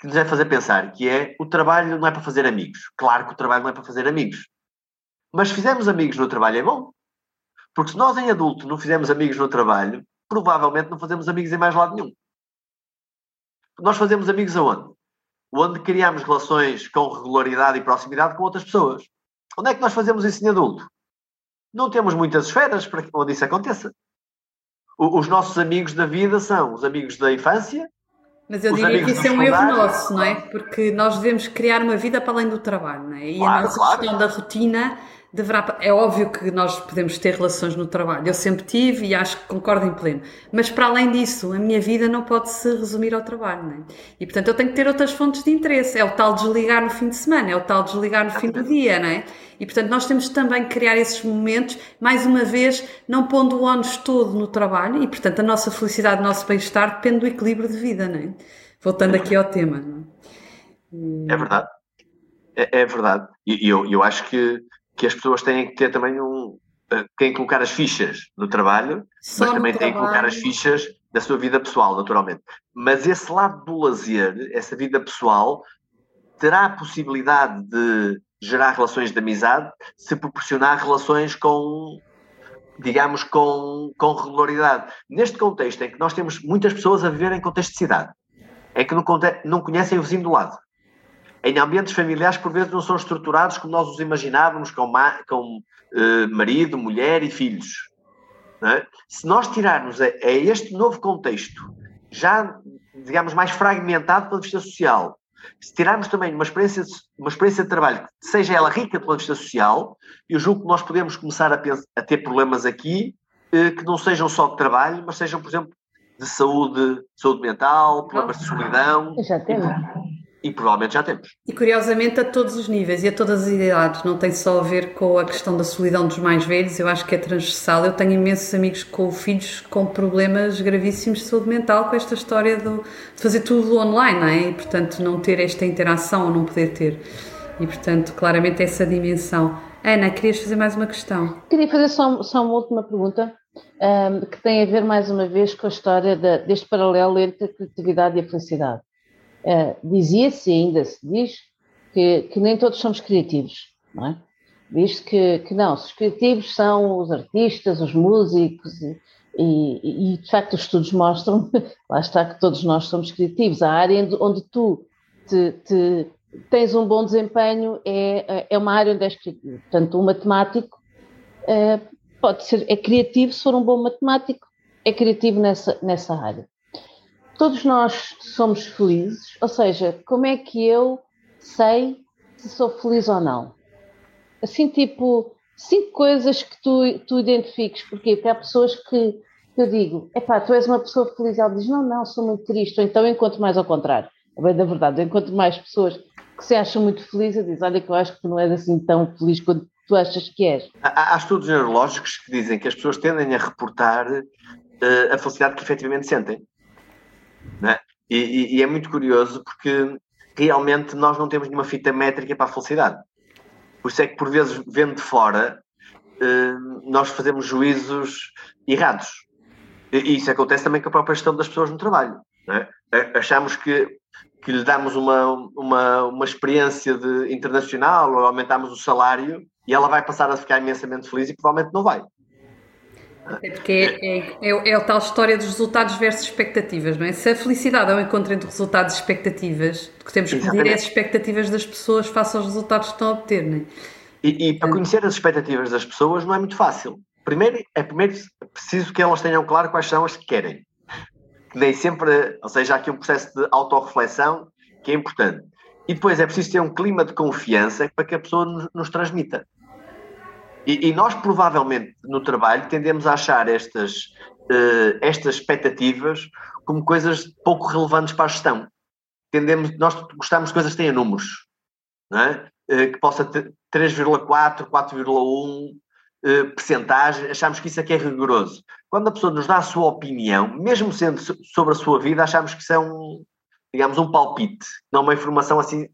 que nos deve fazer pensar, que é o trabalho não é para fazer amigos. Claro que o trabalho não é para fazer amigos. Mas fizemos amigos no trabalho é bom. Porque se nós em adulto não fizemos amigos no trabalho, provavelmente não fazemos amigos em mais lado nenhum. Nós fazemos amigos aonde? Onde criamos relações com regularidade e proximidade com outras pessoas. Onde é que nós fazemos isso em adulto? Não temos muitas esferas para onde isso aconteça. os nossos amigos da vida são os amigos da infância, Mas eu diria que isso é um erro nosso, não é? Porque nós devemos criar uma vida para além do trabalho, não é? E claro, a nossa claro. questão da rotina deverá. É óbvio que nós podemos ter relações no trabalho. Eu sempre tive e acho que concordo em pleno. Mas para além disso, a minha vida não pode se resumir ao trabalho, não é? E portanto eu tenho que ter outras fontes de interesse. É o tal desligar no fim de semana, é o tal desligar no fim do dia, não é? E portanto nós temos também que criar esses momentos, mais uma vez, não pondo o ónus todo no trabalho e portanto a nossa felicidade, o nosso bem-estar depende do equilíbrio de vida, não é? Voltando aqui ao tema, não é? É verdade. É, é verdade. E eu, eu acho que que as pessoas têm que ter também um. Eh, têm que colocar as fichas no trabalho, Só mas também têm que colocar as fichas da sua vida pessoal, naturalmente. Mas esse lado do lazer, essa vida pessoal, terá a possibilidade de gerar relações de amizade se proporcionar relações com, digamos, com, com regularidade. Neste contexto em que nós temos muitas pessoas a viver em contexto de cidade, é que não, não conhecem o vizinho do lado em ambientes familiares por vezes não são estruturados como nós os imaginávamos, com, ma com uh, marido, mulher e filhos. É? Se nós tirarmos a, a, este novo contexto, já, digamos, mais fragmentado pela vista social, se tirarmos também uma experiência, uma experiência de trabalho, seja ela rica pela vista social, eu julgo que nós podemos começar a, a ter problemas aqui eh, que não sejam só de trabalho, mas sejam, por exemplo, de saúde, saúde mental, problemas de solidão. Já temos. E provavelmente já temos. E curiosamente a todos os níveis e a todas as idades, não tem só a ver com a questão da solidão dos mais velhos, eu acho que é transversal. Eu tenho imensos amigos com filhos com problemas gravíssimos de saúde mental com esta história do, de fazer tudo online, não é? E portanto não ter esta interação ou não poder ter. E portanto, claramente essa dimensão. Ana, querias fazer mais uma questão? Queria fazer só, só uma última pergunta. Um, que tem a ver mais uma vez com a história deste paralelo entre a criatividade e a felicidade. Uh, Dizia-se, ainda se diz, que, que, nem todos somos criativos, não é? Diz que, que não, os criativos são os artistas, os músicos, e, e, e, de facto os estudos mostram, lá está que todos nós somos criativos. A área onde tu te, te, tens um bom desempenho é, é uma área onde és criativo. Portanto, um matemático uh, pode ser, é criativo se for um bom matemático, é criativo nessa, nessa área todos nós somos felizes, ou seja, como é que eu sei se sou feliz ou não? Assim, tipo, cinco coisas que tu, tu identifiques, porquê? Porque há pessoas que eu digo, epá, tu és uma pessoa feliz, ela diz, não, não, sou muito triste, ou então encontro mais ao contrário. É bem da verdade, eu encontro mais pessoas que se acham muito felizes e dizem, olha que eu acho que tu não és assim tão feliz quanto tu achas que és. Há, há estudos neurológicos que dizem que as pessoas tendem a reportar uh, a felicidade que efetivamente sentem. Né? E, e, e, é muito curioso porque realmente nós não temos nenhuma fita métrica para a felicidade. Por isso é que, por vezes, vendo de fora, eh, nós fazemos juízos errados. E isso acontece também com a própria gestão das pessoas no trabalho. Né? Achamos que, que lhe damos uma, uma, uma experiência de internacional ou aumentamos o salário e ela vai passar a ficar imensamente feliz e provavelmente não vai. É porque é, é, é, é, a tal história dos resultados versus expectativas, não é? Se a felicidade é o encontro entre resultados e expectativas, o que temos que medir é as expectativas das pessoas face aos resultados que estão a obter, não é? E, e para conhecer as expectativas das pessoas não é muito fácil. Primeiro, é primeiro preciso que elas tenham claro quais são as que querem. Nem sempre, ou seja, há aqui um processo de autorreflexão que é importante. E depois é preciso ter um clima de confiança para que a pessoa nos, nos transmita. E, e, nós, provavelmente, no trabalho, tendemos a achar estas, uh, estas expectativas como coisas pouco relevantes para a gestão. Tendemos, nós gostamos de coisas que tenham números, não é? Uh, que possa ter 3,4, 4,1 uh, percentagem, achamos que isso aqui é, é rigoroso. Quando a pessoa nos dá a sua opinião, mesmo sendo sobre a sua vida, achamos que um, digamos, um palpite, não uma informação assim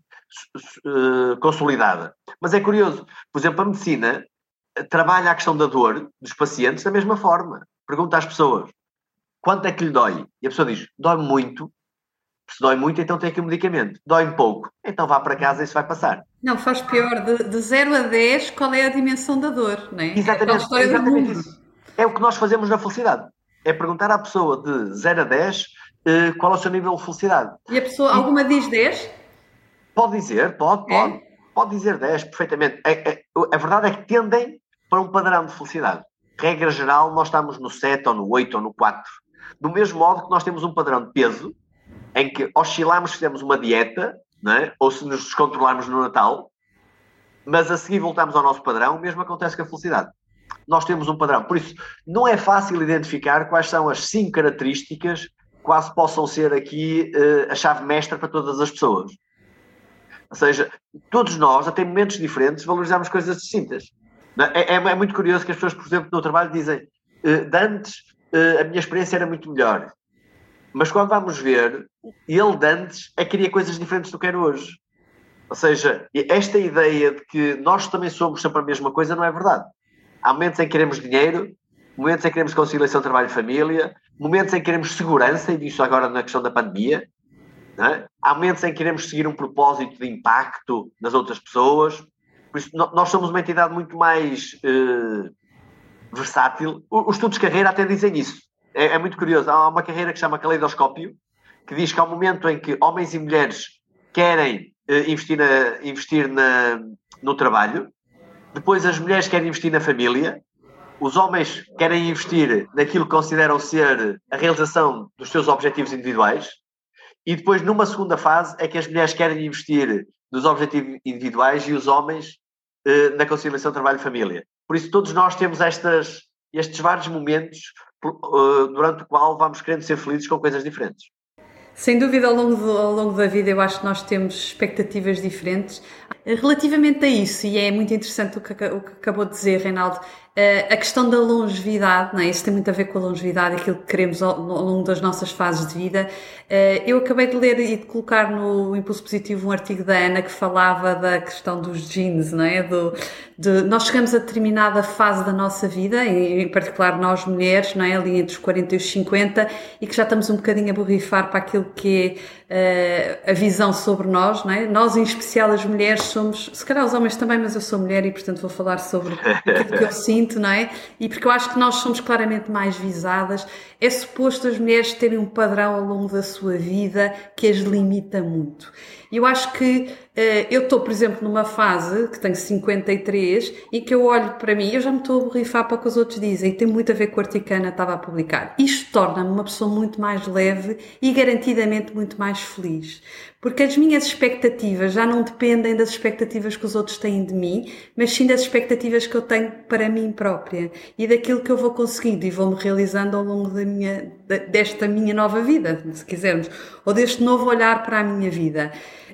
uh, consolidada. Mas é curioso, por exemplo, a medicina trabalha a questão da dor dos pacientes da mesma forma. Pergunta às pessoas quanto é que lhe dói? E a pessoa diz: dói muito. Se dói muito, então tem aqui um medicamento. Dói pouco, então vá para casa e isso vai passar. Não, faz pior. De, de 0 a 10, qual é a dimensão da dor? Não é? Exatamente. É, exatamente isso. é o que nós fazemos na felicidade. É perguntar à pessoa de 0 a 10 uh, eh, qual é o seu nível de felicidade. E a pessoa, e, alguma diz 10? Pode dizer, pode, pode. É? Pode dizer 10, perfeitamente. É, é, a verdade é que tendem para um padrão de felicidade. Regra geral, nós estamos no 7 ou no 8 ou no 4. Do mesmo modo que nós temos um padrão de peso, em que oscilamos, fizemos uma dieta, é? ou se nos descontrolarmos no Natal, mas a seguir voltamos ao nosso padrão, o mesmo acontece com a felicidade. Nós temos um padrão. Por isso, não é fácil identificar quais são as cinco características que quase possam ser aqui uh, a chave mestra para todas as pessoas. Ou seja, todos nós, até momentos diferentes, valorizamos coisas distintas. É, é, é, muito curioso que as pessoas, por exemplo, no trabalho dizem uh, de antes uh, a minha experiência era muito melhor. Mas quando vamos ver, ele de antes é que queria coisas diferentes do que era hoje. Ou seja, esta ideia de que nós também somos sempre a mesma coisa não é verdade. Há momentos em que queremos dinheiro, momentos em que queremos conciliação trabalho-família, momentos em que queremos segurança, e disso agora na questão da pandemia. É? Há momentos em que queremos seguir um propósito de impacto nas outras pessoas. Isso, nós somos uma entidade muito mais eh, versátil. Os estudos de carreira até dizem isso. É, é, muito curioso. Há uma carreira que chama caleidoscópio, que diz que há um momento em que homens e mulheres querem eh, investir, na, investir na, no trabalho, depois as mulheres querem investir na família, os homens querem investir naquilo que consideram ser a realização dos seus objetivos individuais, e depois, numa segunda fase, é que as mulheres querem investir nos objetivos individuais e os homens eh, na conciliação trabalho-família. Por isso, todos nós temos estas, estes vários momentos uh, durante o qual vamos querendo ser felizes com coisas diferentes. Sem dúvida, ao longo, do, ao longo da vida, eu acho que nós temos expectativas diferentes. Relativamente a isso, e é muito interessante o que, o que acabou de dizer, Reinaldo, a questão da longevidade, não é? isso tem muito a ver com a longevidade, aquilo que queremos ao, longo das nossas fases de vida. Uh, eu acabei de ler e de colocar no Impulso Positivo um artigo da Ana que falava da questão dos genes, não é? Do, de, nós chegamos a determinada fase da nossa vida, em, particular nós mulheres, não é? ali entre os 40 e os 50, e que já estamos um bocadinho a borrifar para aquilo que é a visão sobre nós, não é? Nós, em especial as mulheres, somos, se calhar os homens também, mas eu sou mulher e portanto vou falar sobre aquilo que eu sinto não é? E porque eu acho que nós somos claramente mais visadas, é suposto as mulheres terem um padrão ao longo da sua vida que as limita muito. Eu acho que eu estou, por exemplo, numa fase que tenho 53 e que eu olho para mim, eu já me estou a borrifar para o que os outros dizem, tem muito a ver com a Ana estava a publicar. Isto torna-me uma pessoa muito mais leve e garantidamente muito mais feliz. Porque as minhas expectativas já não dependem das expectativas que os outros têm de mim, mas sim das expectativas que eu tenho para mim própria e daquilo que eu vou conseguindo e vou-me realizando ao longo da minha, desta minha nova vida, se quisermos, ou deste novo olhar para a minha vida.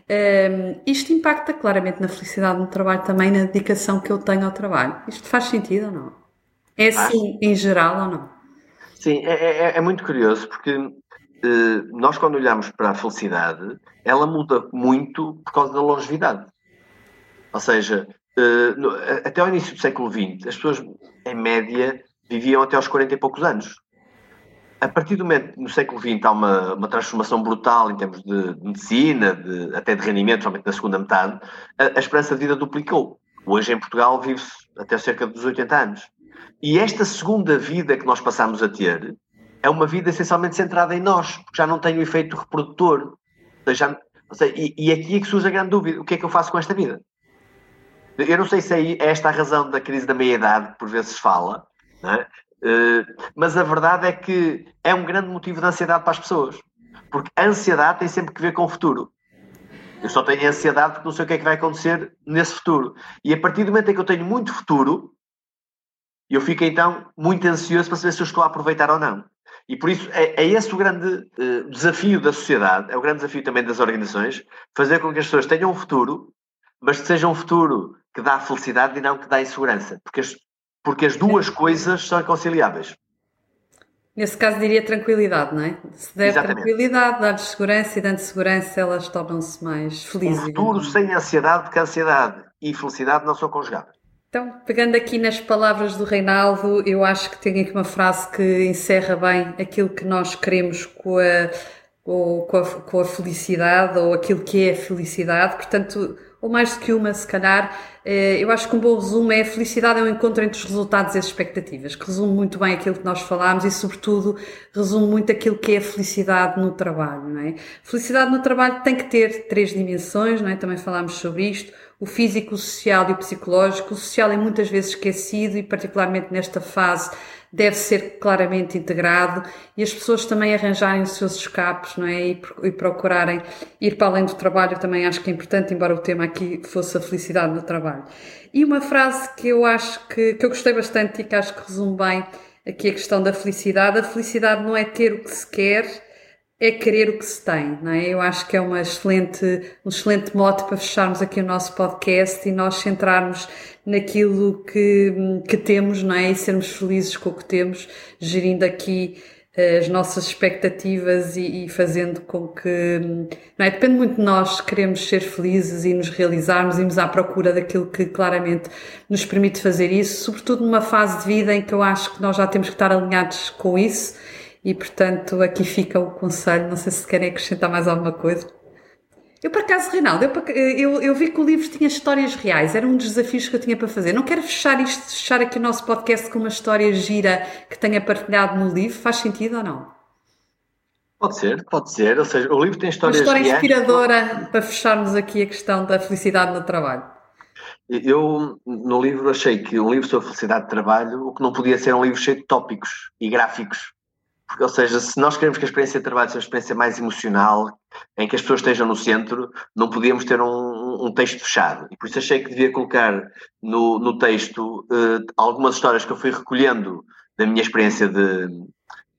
Um, isto impacta claramente na felicidade no trabalho, também na dedicação que eu tenho ao trabalho. Isto faz sentido ou não? É assim em geral ou não? Sim, é, é, é muito curioso porque nós quando olhamos para a felicidade, ela muda muito por causa da longevidade. Ou seja, eh, até ao início do século XX, as pessoas, em média, viviam até aos 40 e poucos anos. A partir do momento, no século XX, há uma, uma transformação brutal em termos de, medicina, de, até de rendimento, somente na segunda metade, a, a esperança de vida duplicou. Hoje, em Portugal, vive-se até cerca dos 80 anos. E esta segunda vida que nós passamos a ter é uma vida essencialmente centrada em nós, porque já não tem o efeito reprodutor. Seja, e, e aqui é que surge a grande dúvida: o que é que eu faço com esta vida? Eu não sei se é esta a razão da crise da meia-idade, que por vezes fala, é? uh, mas a verdade é que é um grande motivo de ansiedade para as pessoas. Porque a ansiedade tem sempre que ver com o futuro. Eu só tenho ansiedade porque não sei o que é que vai acontecer nesse futuro. E a partir do momento em que eu tenho muito futuro, eu fico então muito ansioso para saber se eu estou a aproveitar ou não. E por isso é, é esse o grande uh, desafio da sociedade, é o grande desafio também das organizações, fazer com que as pessoas tenham um futuro, mas que seja um futuro que dá felicidade e não que dá insegurança, porque as, porque as duas coisas são conciliáveis. Nesse caso diria tranquilidade, não é? Se der Exatamente. tranquilidade, dar segurança e dando segurança, elas tornam-se mais felizes. Um futuro sem ansiedade, porque ansiedade e felicidade não são conjugáveis. Então, pegando aqui nas palavras do Reinaldo, eu acho que tem aqui uma frase que encerra bem aquilo que nós queremos com a, ou com a, com a felicidade, ou aquilo que é a felicidade. Portanto, ou mais do que uma, se calhar, eh, eu acho que um bom resumo é a felicidade é um encontro entre os resultados e as expectativas, que resume muito bem aquilo que nós falámos e, sobretudo, resume muito aquilo que é a felicidade no trabalho, não é? Felicidade no trabalho tem que ter três dimensões, não é? Também falámos sobre isto o físico, o social e o psicológico. O social é muitas vezes esquecido e, particularmente nesta fase, deve ser claramente integrado e as pessoas também arranjarem os seus escapes, não é? E, e procurarem ir para além do trabalho também acho que é importante, embora o tema aqui fosse a felicidade no trabalho. E uma frase que eu acho que, que eu gostei bastante e que acho que resume bem aqui a questão da felicidade. A felicidade não é ter o que se quer, é querer o que se tem, não é? Eu acho que é uma excelente, um excelente mote para fecharmos aqui o nosso podcast e nós centrarmos naquilo que, que temos, não é? E sermos felizes com o que temos, gerindo aqui eh, as nossas expectativas e, e, fazendo com que, não é? Depende muito de nós queremos ser felizes e nos realizarmos, irmos à procura daquilo que claramente nos permite fazer isso, sobretudo numa fase de vida em que eu acho que nós já temos que estar alinhados com isso e, portanto, aqui fica o conselho. Não sei se querem acrescentar mais alguma coisa. Eu, por acaso, Reinaldo, eu, eu, eu, vi que o livro tinha histórias reais, era um dos desafios que eu tinha para fazer. Não quero fechar isto, fechar aqui o nosso podcast com uma história gira que tenha partilhado no livro. Faz sentido ou não? Pode ser, pode ser. Ou seja, o livro tem histórias reais. Uma história reais. inspiradora para fecharmos aqui a questão da felicidade no trabalho. Eu, no livro, achei que um livro sobre felicidade de trabalho, o que não podia ser um livro cheio de tópicos e gráficos ou seja, se nós queremos que a experiência de trabalho seja uma experiência mais emocional, em que as pessoas estejam no centro, não podíamos ter um, um texto fechado. E por isso achei que devia colocar no, no texto uh, algumas histórias que eu fui recolhendo da minha experiência de,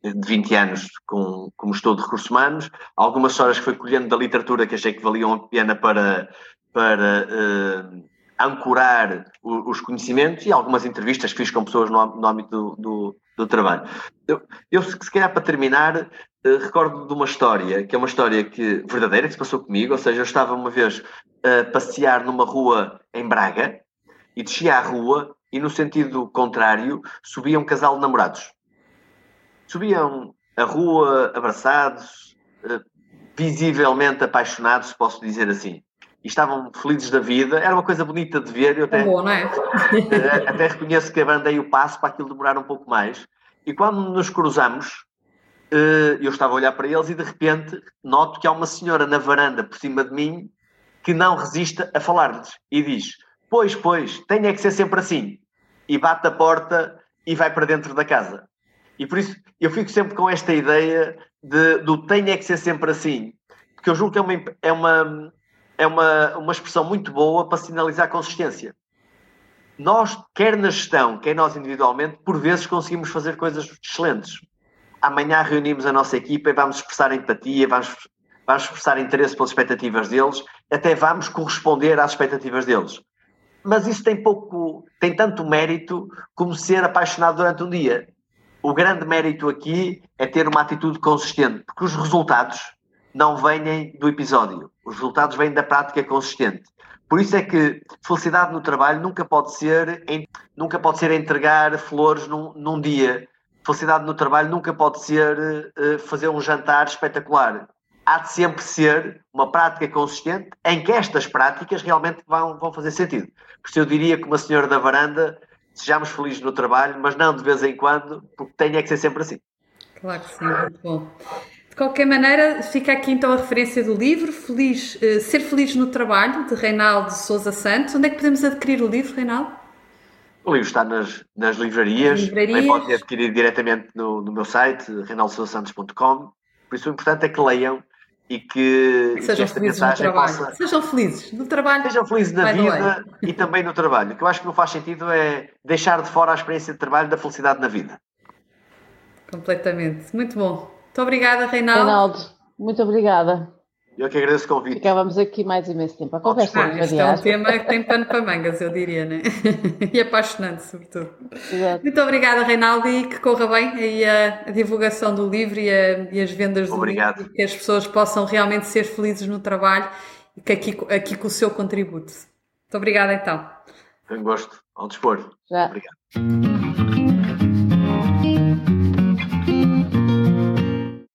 de 20 anos com, como estou de recursos humanos, algumas histórias que fui colhendo da literatura que achei que valiam a pena para, para uh, ancorar os conhecimentos e algumas entrevistas que fiz com pessoas no, no âmbito do, do, do, trabalho. Eu, eu, se calhar, para terminar, uh, recordo de uma história, que é uma história que, verdadeira, que se passou comigo, ou seja, eu estava uma vez a passear numa rua em Braga e descia a rua e, no sentido contrário, subia um casal de namorados. Subiam a rua abraçados, uh, visivelmente apaixonados, posso dizer assim e estavam felizes da vida. Era uma coisa bonita de ver. Eu até, é bom, não é? Eh, até reconheço que abrandei o passo para aquilo demorar um pouco mais. E quando nos cruzamos, eh, eu estava a olhar para eles e de repente noto que há uma senhora na varanda por cima de mim que não resiste a falar-lhes e diz: Pois, pois, tem é que ser sempre assim. E bate a porta e vai para dentro da casa. E por isso eu fico sempre com esta ideia de, do tem é que ser sempre assim. Porque eu julgo que é uma, é uma, é uma, uma expressão muito boa para sinalizar consistência. Nós, quer na gestão, quer nós individualmente, por vezes conseguimos fazer coisas excelentes. Amanhã reunimos a nossa equipa e vamos expressar empatia, vamos, vamos expressar interesse pelas expectativas deles, até vamos corresponder às expectativas deles. Mas isso tem pouco, tem tanto mérito como ser apaixonado durante um dia. O grande mérito aqui é ter uma atitude consistente, porque os resultados não vêm do episódio. Os resultados vêm da prática consistente. Por isso é que felicidade no trabalho nunca pode ser, nunca pode ser entregar flores num, num dia. Felicidade no trabalho nunca pode ser uh, fazer um jantar espetacular. Há de sempre ser uma prática consistente em que estas práticas realmente vão, vão fazer sentido. Por isso eu diria que uma senhora da varanda, sejamos felizes no trabalho, mas não de vez em quando, porque tem é que ser sempre assim. Claro que sim, muito bom. De qualquer maneira, fica aqui então a referência do livro, Feliz, uh, Ser Feliz no Trabalho, de Reinaldo Souza Santos. Onde é que podemos adquirir o livro, Reinaldo? O livro está nas, nas livrarias, livrarias. também pode adquirir diretamente no, no meu site, reinaldosouzasantos.com. Por isso o importante é que leiam e que, que sejam felizes no trabalho. Possa... Sejam felizes no trabalho. Sejam felizes na vida e também no trabalho. O que eu acho que não faz sentido é deixar de fora a experiência de trabalho da felicidade na vida. Completamente. Muito bom. Muito obrigada, Reinaldo. Reinaldo, muito obrigada. Eu que agradeço o convite. Ficávamos aqui mais imenso tempo. A conversa ah, este é um tema que tem pano para mangas, eu diria, né? e apaixonante, sobretudo. Exato. Muito obrigada, Reinaldo, e que corra bem aí a, a divulgação do livro e, a, e, as vendas do Obrigado. livro, que as pessoas possam realmente ser felizes no trabalho e que aqui, aqui com o seu contributo. Muito obrigada, então. Um gosto. Ao dispor. Já. Obrigado.